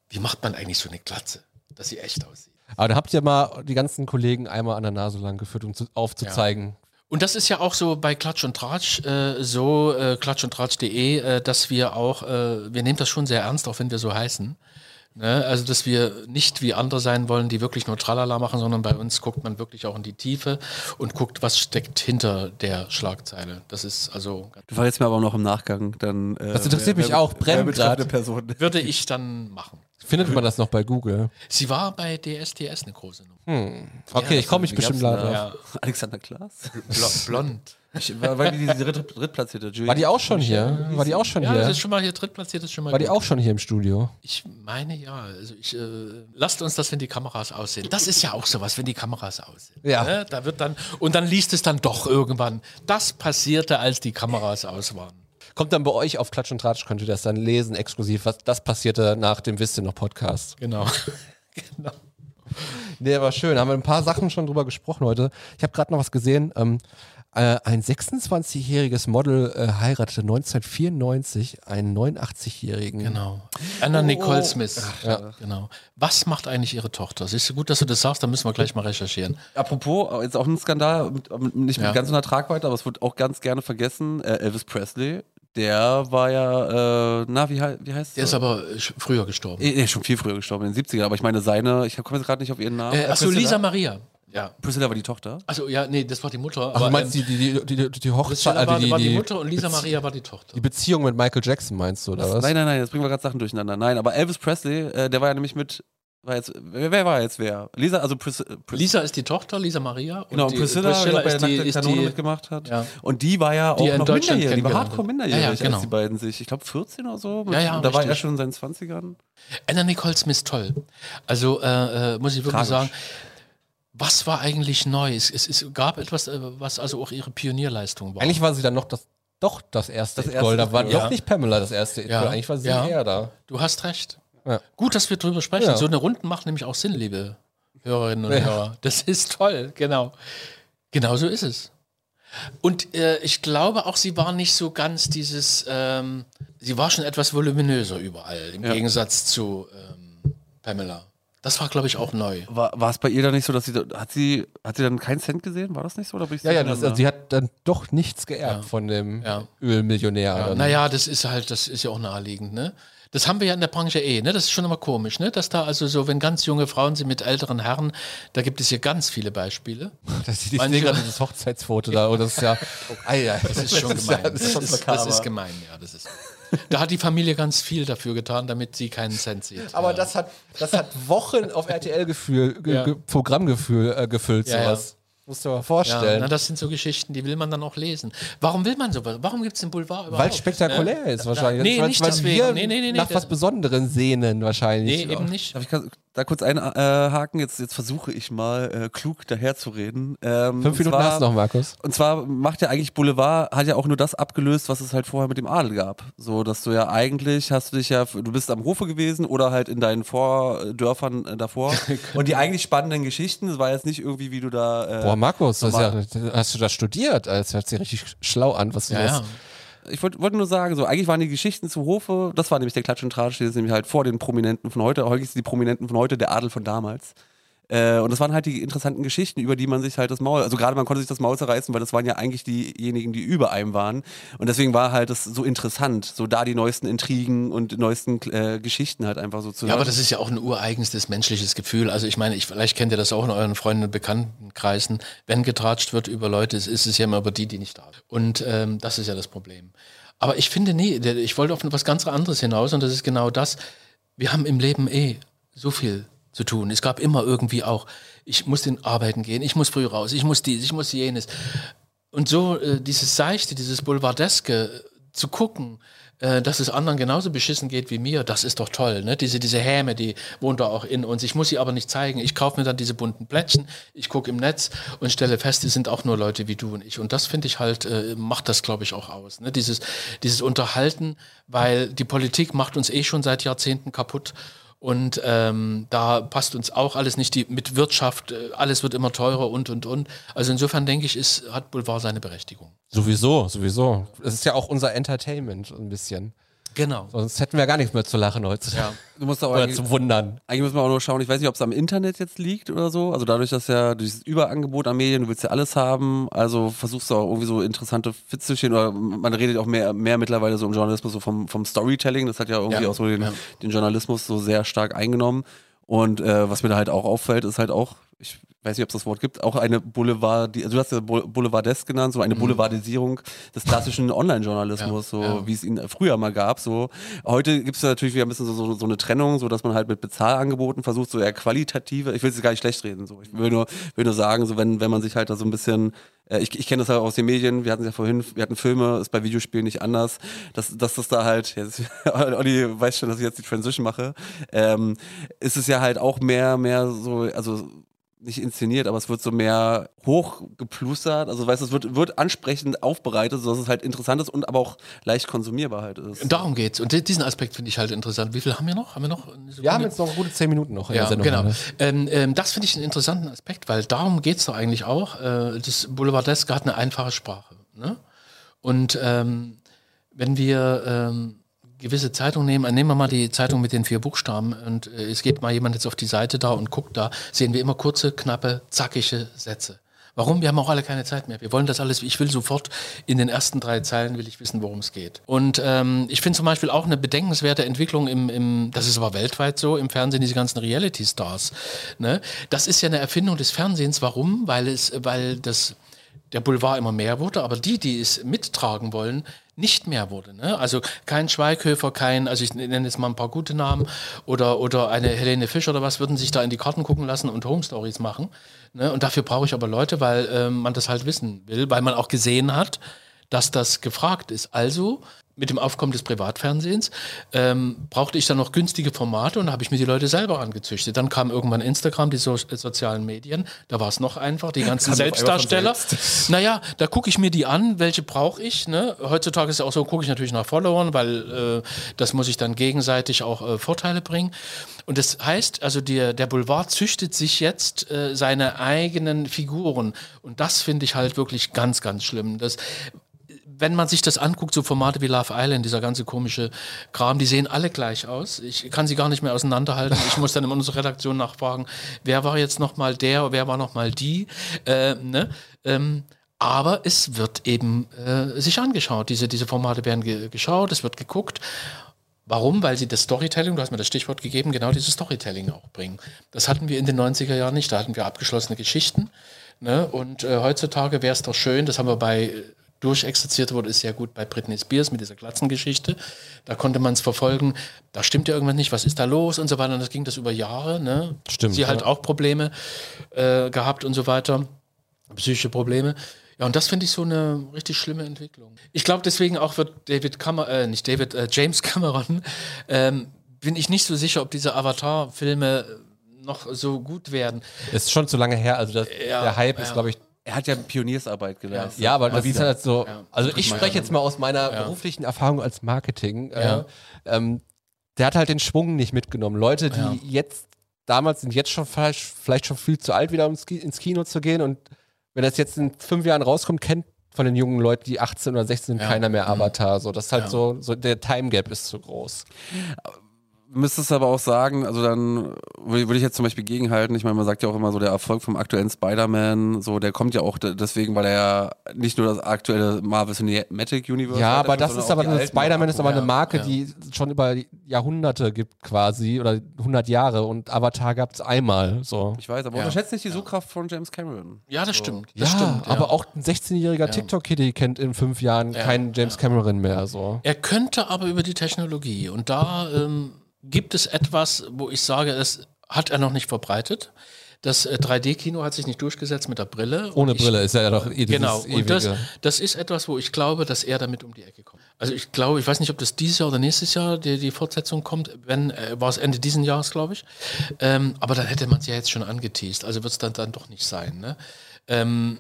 wie macht man eigentlich so eine Glatze, dass sie echt aussieht? aber da habt ihr mal die ganzen Kollegen einmal an der Nase lang geführt, um zu, aufzuzeigen. Und das ist ja auch so bei Klatsch und Tratsch, äh, so äh, klatschundtratsch.de, äh, dass wir auch, äh, wir nehmen das schon sehr ernst, auch wenn wir so heißen. Ne? Also, dass wir nicht wie andere sein wollen, die wirklich nur Tralala machen, sondern bei uns guckt man wirklich auch in die Tiefe und guckt, was steckt hinter der Schlagzeile. Das ist also, Du verrätst mir aber noch im Nachgang dann. Äh, Das interessiert mich auch brennend betreffende grad. Person. würde ich dann machen. Findet man das noch bei Google? Sie war bei DSDS eine große Nummer. Okay, ich komme mich bestimmt leider. Ja. Alexander Klaas? Blo blond. Ich, war, war die, die dritte, drittplatzierte Julie? War die auch schon hier? War die auch schon Ja, das hier? ist schon mal hier drittplatziert, ist schon mal War die gut. auch schon hier im Studio? Ich meine ja. Also ich, äh, lasst uns das, wenn die Kameras aussehen. Das ist ja auch sowas, wenn die Kameras aussehen. Ja. Ne? Da wird dann, und dann liest es dann doch irgendwann. Das passierte, als die Kameras aus waren. Kommt dann bei euch auf Klatsch und Tratsch, könnt ihr das dann lesen, exklusiv, was das passierte nach dem Wisst ihr noch Podcast. Genau. genau. Nee, war schön. Haben wir ein paar Sachen schon drüber gesprochen heute. Ich habe gerade noch was gesehen. Ähm, Äh, ein 26-jähriges Model äh, heiratete 1994 einen 89-jährigen. Genau. Anna Nicole Smith. ja. Genau. Was macht eigentlich ihre Tochter? Siehst du gut, dass du das sagst, da müssen wir gleich mal recherchieren. Apropos, jetzt auch ein Skandal, mit, mit, nicht mit Ja. ganz so einer Tragweite, aber es wird auch ganz gerne vergessen. Äh, Elvis Presley, der war ja, äh, na, wie, wie heißt Der ist aber äh, früher gestorben. Nee, schon viel früher gestorben, in den 70ern, aber ich meine seine, ich komme jetzt gerade nicht auf ihren Namen. Äh, achso? Lisa Maria. Ja. Priscilla war die Tochter. Also ja, nee, das war die Mutter. Ach, du aber, meinst ähm, die, die, die, die, die Hochzeit, Priscilla also war, die, war die die, Mutter und Lisa Maria war die Tochter. die Beziehung mit Michael Jackson meinst du, oder was? Nein, nein, nein, jetzt bringen wir gerade Sachen durcheinander. Nein, aber Elvis Presley, äh, der war ja nämlich mit, war jetzt, wer, wer war jetzt wer? Lisa, also Pris, Pris, Lisa ist die Tochter, Lisa Maria. Und Genau, und die, Priscilla, Priscilla die bei ist die, ist Kanone die mitgemacht hat. Ja. Und die war ja auch noch minderjährig, die war hardcore minderjährig, Ja, ja, genau. als die beiden sich, ich glaube 14 oder so. Ja, ja, Und da war er schon in seinen 20ern. Anna Nicole Smith toll. Also äh, äh, muss ich wirklich Tragisch. sagen, was war eigentlich neu? Es, es, es gab etwas, äh, was also auch ihre Pionierleistung war. Eigentlich war sie dann noch das, doch das erste Das erste Gold. Da war Gold. doch Ja. nicht Pamela das erste Ja. Gold. Eigentlich war sie Ja. eher da. Du hast recht. Ja. Gut, dass wir drüber sprechen. Ja. So eine Runden macht nämlich auch Sinn, liebe Hörerinnen und Ja. Hörer. Das ist toll, genau. Genau so ist es. Und äh, ich glaube auch, sie war nicht so ganz dieses, ähm, sie war schon etwas voluminöser überall, im Ja. Gegensatz zu ähm, Pamela. Das war, glaube ich, auch neu. War, war es bei ihr dann nicht so, dass sie, hat sie, hat sie dann keinen Cent gesehen? War das nicht so? Oder bin ich Ja, ja, das, also sie hat dann doch nichts geerbt Ja. von dem Ja. Ölmillionär. Ja, naja, das ist halt, das ist ja auch naheliegend, ne? Das haben wir ja in der Branche eh, ne? Das ist schon immer komisch, ne? Dass da also so, wenn ganz junge Frauen sind mit älteren Herren, da gibt es hier ganz viele Beispiele. Das ist gerade dieses Hochzeitsfoto da. Und das ist ja. Ei, ei. Das ist schon gemein. das ist das ist gemein, ja. Das ist. Da hat die Familie ganz viel dafür getan, damit sie keinen Cent sieht. Aber ja. das hat, das hat Wochen auf RTL-Gefühl, ge, Ja. ge, Programmgefühl äh, gefüllt, Ja, sowas. Musst du dir mal ja, vorstellen. na, das sind so Geschichten, die will man dann auch lesen. Warum will man sowas? Warum gibt es den Boulevard überhaupt? Weil es spektakulär Ne? ist wahrscheinlich. Nee, weil, nicht weil deswegen. wir Nee, nee, nee, nee, nach was Besonderem sehnen wahrscheinlich. Nee, eben nicht. Darf ich da kurz einhaken? Jetzt, jetzt versuche ich mal äh, klug daherzureden. Ähm, Fünf Minuten zwar- hast du noch, Markus. Und zwar macht ja eigentlich Boulevard, hat ja auch nur das abgelöst, was es halt vorher mit dem Adel gab. So, dass du ja eigentlich, hast du dich ja, du bist am Hofe gewesen oder halt in deinen Vordörfern äh, davor. und die eigentlich spannenden Geschichten, das war jetzt nicht irgendwie, wie du da. Äh, Boah, Markus, ja, hast du das studiert? Das hört sich richtig schlau an, was du Ja, das. ja. ich wollte wollt nur sagen, so eigentlich waren die Geschichten zu Hofe, das war nämlich der Klatsch und Tratsch, der ist nämlich halt vor den Prominenten von heute. Heute sind die Prominenten von heute der Adel von damals. Äh, und das waren halt die interessanten Geschichten, über die man sich halt das Maul, also gerade man konnte sich das Maul zerreißen, weil das waren ja eigentlich diejenigen, die über einem waren. Und deswegen war halt das so interessant, so da die neuesten Intrigen und neuesten äh, Geschichten halt einfach so zu Ja, hören. aber das ist ja auch ein ureigenstes menschliches Gefühl. Also ich meine, ich, vielleicht kennt ihr das auch in euren Freunden und Bekanntenkreisen. Wenn getratscht wird über Leute, ist es ja immer über die, die nicht da sind. Und ähm, das ist ja das Problem. Aber ich finde, nee, ich wollte auf was ganz anderes hinaus und das ist genau das. Wir haben im Leben eh so viel zu tun. Es gab immer irgendwie auch, ich muss den arbeiten gehen, ich muss früh raus, ich muss dies, ich muss jenes. Und so äh, dieses Seichte, dieses Boulevardeske äh, zu gucken, äh, dass es anderen genauso beschissen geht wie mir, das ist doch toll. Ne? Diese, diese Häme, die wohnt da auch in uns. Ich muss sie aber nicht zeigen. Ich kaufe mir dann diese bunten Plättchen, ich gucke im Netz und stelle fest, die sind auch nur Leute wie du und ich. Und das finde ich halt, äh, macht das, glaube ich, auch aus. Ne? Dieses, dieses Unterhalten, weil die Politik macht uns eh schon seit Jahrzehnten kaputt. Und ähm, da passt uns auch alles nicht. Die, mit Wirtschaft, äh, alles wird immer teurer und und und. Also insofern denke ich, ist, hat Boulevard seine Berechtigung. Sowieso, sowieso. Es ist ja auch unser Entertainment ein bisschen. Genau. Sonst hätten wir gar nichts mehr zu lachen heutzutage. du musst auch Oder zu wundern. eigentlich müssen wir auch nur schauen, ich weiß nicht, ob es am Internet jetzt liegt oder so. Also dadurch, dass ja dieses Überangebot an Medien, du willst ja alles haben, also versuchst du auch irgendwie so interessante Fitzelchen oder man redet auch mehr, mehr mittlerweile so im Journalismus so vom, vom Storytelling. Das hat ja irgendwie Ja, auch so den, ja. den Journalismus so sehr stark eingenommen. Und äh, was mir da halt auch auffällt, ist halt auch, ich weiß nicht, ob es das Wort gibt, auch eine Boulevard, also du hast ja Boul- Boulevardesk genannt, so eine Boulevardisierung des klassischen Online-Journalismus, Mhm. Ja, so ja. wie es ihn früher mal gab. So heute gibt es natürlich wieder ein bisschen so, so, so eine Trennung, so dass man halt mit Bezahlangeboten versucht, so eher qualitative. Ich will es gar nicht schlecht reden. So ich will nur, will nur sagen, so wenn wenn man sich halt da so ein bisschen äh, ich, ich kenne das ja aus den Medien, wir hatten es ja vorhin, wir hatten Filme, ist bei Videospielen nicht anders, dass, dass das da halt, jetzt, Olli weiß schon, dass ich jetzt die Transition mache, ähm, ist es ja halt auch mehr, mehr so, also nicht inszeniert, aber es wird so mehr hochgeplustert. Also weißt du, es wird, wird ansprechend aufbereitet, sodass es halt interessant ist und aber auch leicht konsumierbar halt ist. Und darum geht's. Und di- diesen Aspekt finde ich halt interessant. Wie viel haben wir noch? Haben wir noch? Wir haben jetzt noch gute zehn Minuten noch in Ja, der Sendung. genau. ne? Ähm, ähm, das finde ich einen interessanten Aspekt, weil darum geht es doch eigentlich auch. Äh, das Boulevardeske hat eine einfache Sprache. Ne? Und ähm, wenn wir ähm, gewisse Zeitungen nehmen, äh, nehmen wir mal die Zeitung mit den vier Buchstaben und äh, es geht mal jemand jetzt auf die Seite da und guckt da, sehen wir immer kurze, knappe, zackige Sätze. Warum? Wir haben auch alle keine Zeit mehr. Wir wollen das alles, ich will sofort in den ersten drei Zeilen will ich wissen, worum es geht. Und ähm, ich finde zum Beispiel auch eine bedenkenswerte Entwicklung im, im, das ist aber weltweit so, im Fernsehen, diese ganzen Reality-Stars. Ne? Das ist ja eine Erfindung des Fernsehens. Warum? Weil es, weil das, der Boulevard immer mehr wurde, aber die, die es mittragen wollen, nicht mehr wurde. Ne? Also kein Schweighöfer, kein, also ich nenne jetzt mal ein paar gute Namen oder, oder eine Helene Fischer oder was, würden sich da in die Karten gucken lassen und Home Stories machen. Ne? Und dafür brauche ich aber Leute, weil ähm, man das halt wissen will, weil man auch gesehen hat, dass das gefragt ist. Also mit dem Aufkommen des Privatfernsehens ähm, brauchte ich dann noch günstige Formate und habe ich mir die Leute selber angezüchtet. Dann kam irgendwann Instagram, die so äh, sozialen Medien, da war es noch einfach, die ganzen Selbstdarsteller. Naja, da gucke ich mir die an, welche brauche ich. Ne? Heutzutage ist ja auch so, gucke ich natürlich nach Followern, weil äh, das muss ich dann gegenseitig auch äh, Vorteile bringen. Und das heißt, also der, der Boulevard züchtet sich jetzt äh, seine eigenen Figuren. Und das finde ich halt wirklich ganz, ganz schlimm. Das, wenn man sich das anguckt, so Formate wie Love Island, dieser ganze komische Kram, die sehen alle gleich aus. Ich kann sie gar nicht mehr auseinanderhalten. Ich muss dann in unserer Redaktion nachfragen, wer war jetzt nochmal der, wer war nochmal die. Äh, ne? ähm, aber es wird eben äh, sich angeschaut. Diese, diese Formate werden ge geschaut, es wird geguckt. Warum? Weil sie das Storytelling, du hast mir das Stichwort gegeben, genau dieses Storytelling auch bringen. Das hatten wir in den 90er Jahren nicht. Da hatten wir abgeschlossene Geschichten. Ne? Und äh, heutzutage wäre es doch schön, das haben wir bei äh, durchexerziert wurde, ist sehr gut bei Britney Spears mit dieser Glatzengeschichte. Da konnte man es verfolgen, da stimmt ja irgendwas nicht, was ist da los und so weiter. Und das ging das über Jahre. Ne? Stimmt, Sie halt ja. auch Probleme äh, gehabt und so weiter, psychische Probleme. Ja, und das finde ich so eine richtig schlimme Entwicklung. Ich glaube, deswegen auch wird David Cameron, äh, nicht David, äh, James Cameron, ähm, bin ich nicht so sicher, ob diese Avatar-Filme noch so gut werden. Ist schon zu lange her. Also das, Ja, der Hype ja. ist, glaube ich, Er hat ja Pioniersarbeit geleistet. Ja, aber das Mal ist halt so. Ja. Also ich spreche jetzt mal aus meiner beruflichen Erfahrung als Marketing. Ja. Äh, ähm, der hat halt den Schwung nicht mitgenommen. Leute, die Ja. jetzt damals sind jetzt schon vielleicht, vielleicht schon viel zu alt, wieder ins, ins Kino zu gehen. Und wenn das jetzt in fünf Jahren rauskommt, kennt von den jungen Leuten, die 18 oder 16 sind, Ja. keiner mehr Avatar. So, das ist halt Ja. so, so, der Time Gap ist zu groß. Müsstest aber auch sagen, also dann würde ich jetzt zum Beispiel gegenhalten. Ich meine, man sagt ja auch immer so, der Erfolg vom aktuellen Spider-Man, so, der kommt ja auch de- deswegen, weil er ja nicht nur das aktuelle Marvel Cinematic Universe Ja, aber das ist aber Spider-Man ist aber eine Ja, Marke, ja. die schon über Jahrhunderte gibt quasi oder 100 Jahre und Avatar gab es einmal. So. Ich weiß, aber Ja. unterschätzt nicht die Suchkraft von James Cameron. Ja, das stimmt. Ja, Das stimmt, ja. aber auch ein 16-jähriger TikTok-Kitty kennt in fünf Jahren Ja, keinen James Cameron mehr. So. Er könnte aber über die Technologie. Und da ähm, gibt es etwas, wo ich sage, das hat er noch nicht verbreitet. Das äh, 3D-Kino hat sich nicht durchgesetzt mit der Brille. Ohne ich- Brille ist er ja doch eh dieses Genau, und das, das ist etwas, wo ich glaube, dass er damit um die Ecke kommt. Also ich glaube, ich weiß nicht, ob das dieses Jahr oder nächstes Jahr die, die Fortsetzung kommt, wenn, äh, war es Ende diesen Jahres, glaube ich. Ähm, aber dann hätte man es ja jetzt schon angeteased, also wird es dann, dann doch nicht sein. Ne? Ähm,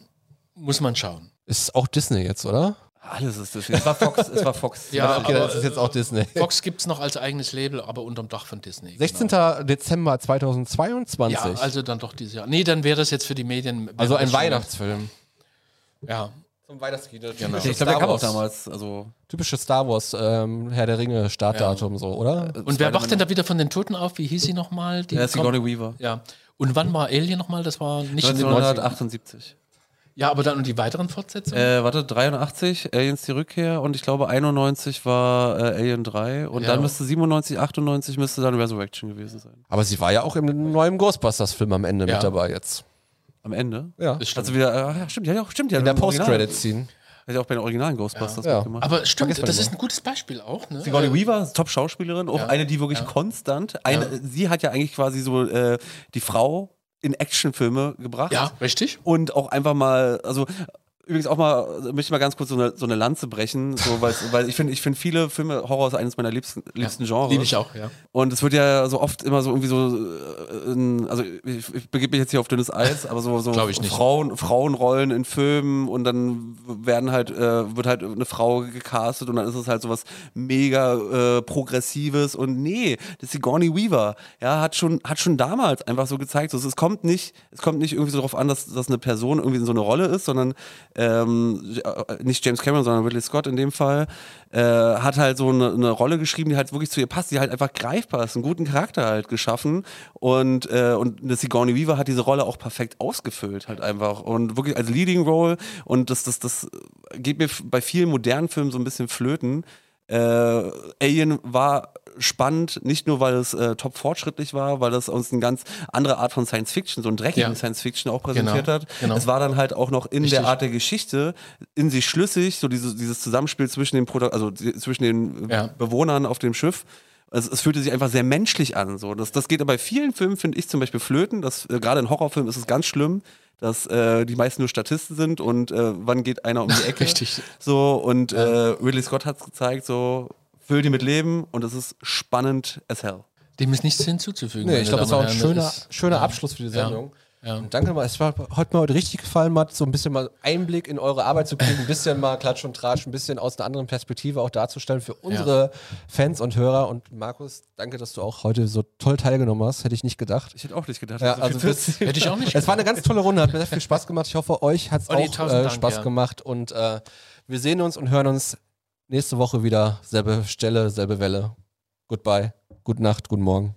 muss man schauen. ist auch Disney jetzt, oder? Alles ist das. Es war Fox, es war Fox. Ja, okay, aber, das ist jetzt auch Disney. Fox gibt es noch als eigenes Label, aber unterm Dach von Disney. 16. Genau. Dezember 2022. Ja, also dann doch dieses Jahr. Nee, dann wäre das jetzt für die Medien. Also ein Weihnachtsfilm. Ja. Zum Weihnachtskino. Genau. Ich glaube, der kam auch damals. Also, Typisches Star Wars, ähm, Herr der Ringe, Startdatum so, oder? Und wer wacht denn da wieder von den Toten auf? Wie hieß sie nochmal? ja, Sigourney Weaver. Ja. Und wann war Alien nochmal? Das war nicht in den 90ern. 1978. Ja, aber dann und die weiteren Fortsetzungen? Äh, warte, 83, Aliens die Rückkehr und ich glaube 91 war äh, Alien 3 und Ja. dann müsste 97, 98 müsste dann Resurrection gewesen sein. Aber sie war ja auch im neuen Ghostbusters-Film am Ende Ja. mit dabei jetzt. Am Ende? Ja. Das stimmt. Also wieder, äh, ja, stimmt, ja, ja, stimmt, ja. In der. Post-Credit-Scene. Hat ja auch bei den originalen Ghostbusters Ja. mitgemacht. aber stimmt, Vergiss man das ist ein gutes Beispiel auch. Ne? Sigourney Weaver, Top-Schauspielerin, auch Ja. eine, die wirklich konstant, eine, Ja. sie hat ja eigentlich quasi so äh, die Frau in Actionfilme gebracht. Ja, richtig. Und auch einfach mal, also übrigens auch mal, möchte ich mal ganz kurz so eine, so eine Lanze brechen, so, weil, ich finde, ich finde viele Filme, Horror ist eines meiner liebsten, liebsten Genres. Liebe ich auch, ja. Und es wird ja so oft immer so irgendwie so, äh, also ich, ich begebe mich jetzt hier auf dünnes Eis, aber so, so. Frauen, Frauenrollen in Filmen und dann werden halt, äh, wird halt eine Frau gecastet und dann ist es halt sowas mega äh, progressives und nee, das ist Sigourney Weaver, ja, hat schon, hat schon damals einfach so gezeigt, so, es kommt nicht, es kommt nicht irgendwie so darauf an, dass, dass eine Person irgendwie in so eine Rolle ist, sondern ähm, nicht James Cameron, sondern Ridley Scott in dem Fall, äh, hat halt so eine, eine Rolle geschrieben, die halt wirklich zu ihr passt, die halt einfach greifbar ist, einen guten Charakter halt geschaffen. Und, äh, und Sigourney Weaver hat diese Rolle auch perfekt ausgefüllt halt einfach. Und wirklich als Leading Role. Und das, das, das geht mir bei vielen modernen Filmen so ein bisschen flöten. Äh, Alien war spannend, nicht nur weil es äh, top fortschrittlich war, weil es uns eine ganz andere Art von Science Fiction, so einen dreckigen Ja. Science Fiction auch präsentiert Genau, hat. genau. Es war dann halt auch noch in Richtig. der Art der Geschichte in sich schlüssig, so dieses, dieses Zusammenspiel zwischen den, Proto also zwischen den äh, Ja. Bewohnern auf dem Schiff. Es, es fühlte sich einfach sehr menschlich an. So. Das, das geht aber bei vielen Filmen, finde ich zum Beispiel, flöten. Das, äh, Gerade in Horrorfilmen ist es ganz schlimm, dass äh, die meisten nur Statisten sind und äh, wann geht einer um die Ecke. Richtig. So, und äh, Ridley Scott hat es gezeigt, so, füll die mit Leben und es ist spannend as hell. Dem ist nichts hinzuzufügen. Nee, ich glaube, das war ein schöner, ist- schöner ja. Abschluss für die Ja. Sendung. Ja. Und danke mal, es war heute mal heute richtig gefallen, Matt, so ein bisschen mal Einblick in eure Arbeit zu kriegen, ein bisschen mal Klatsch und Tratsch, ein bisschen aus einer anderen Perspektive auch darzustellen für unsere Fans und Hörer. Und Markus, danke, dass du auch heute so toll teilgenommen hast. Hätte ich nicht gedacht. Ich hätte auch nicht gedacht, Ja, so also das-. Hätte ich auch nicht. Es war eine ganz tolle Runde, hat mir sehr viel Spaß gemacht. Ich hoffe, euch hat es auch äh, Dank, Spaß ja. gemacht. Und äh, wir sehen uns und hören uns nächste Woche wieder. Selbe Stelle, selbe Welle. Goodbye, gute Nacht, guten Morgen.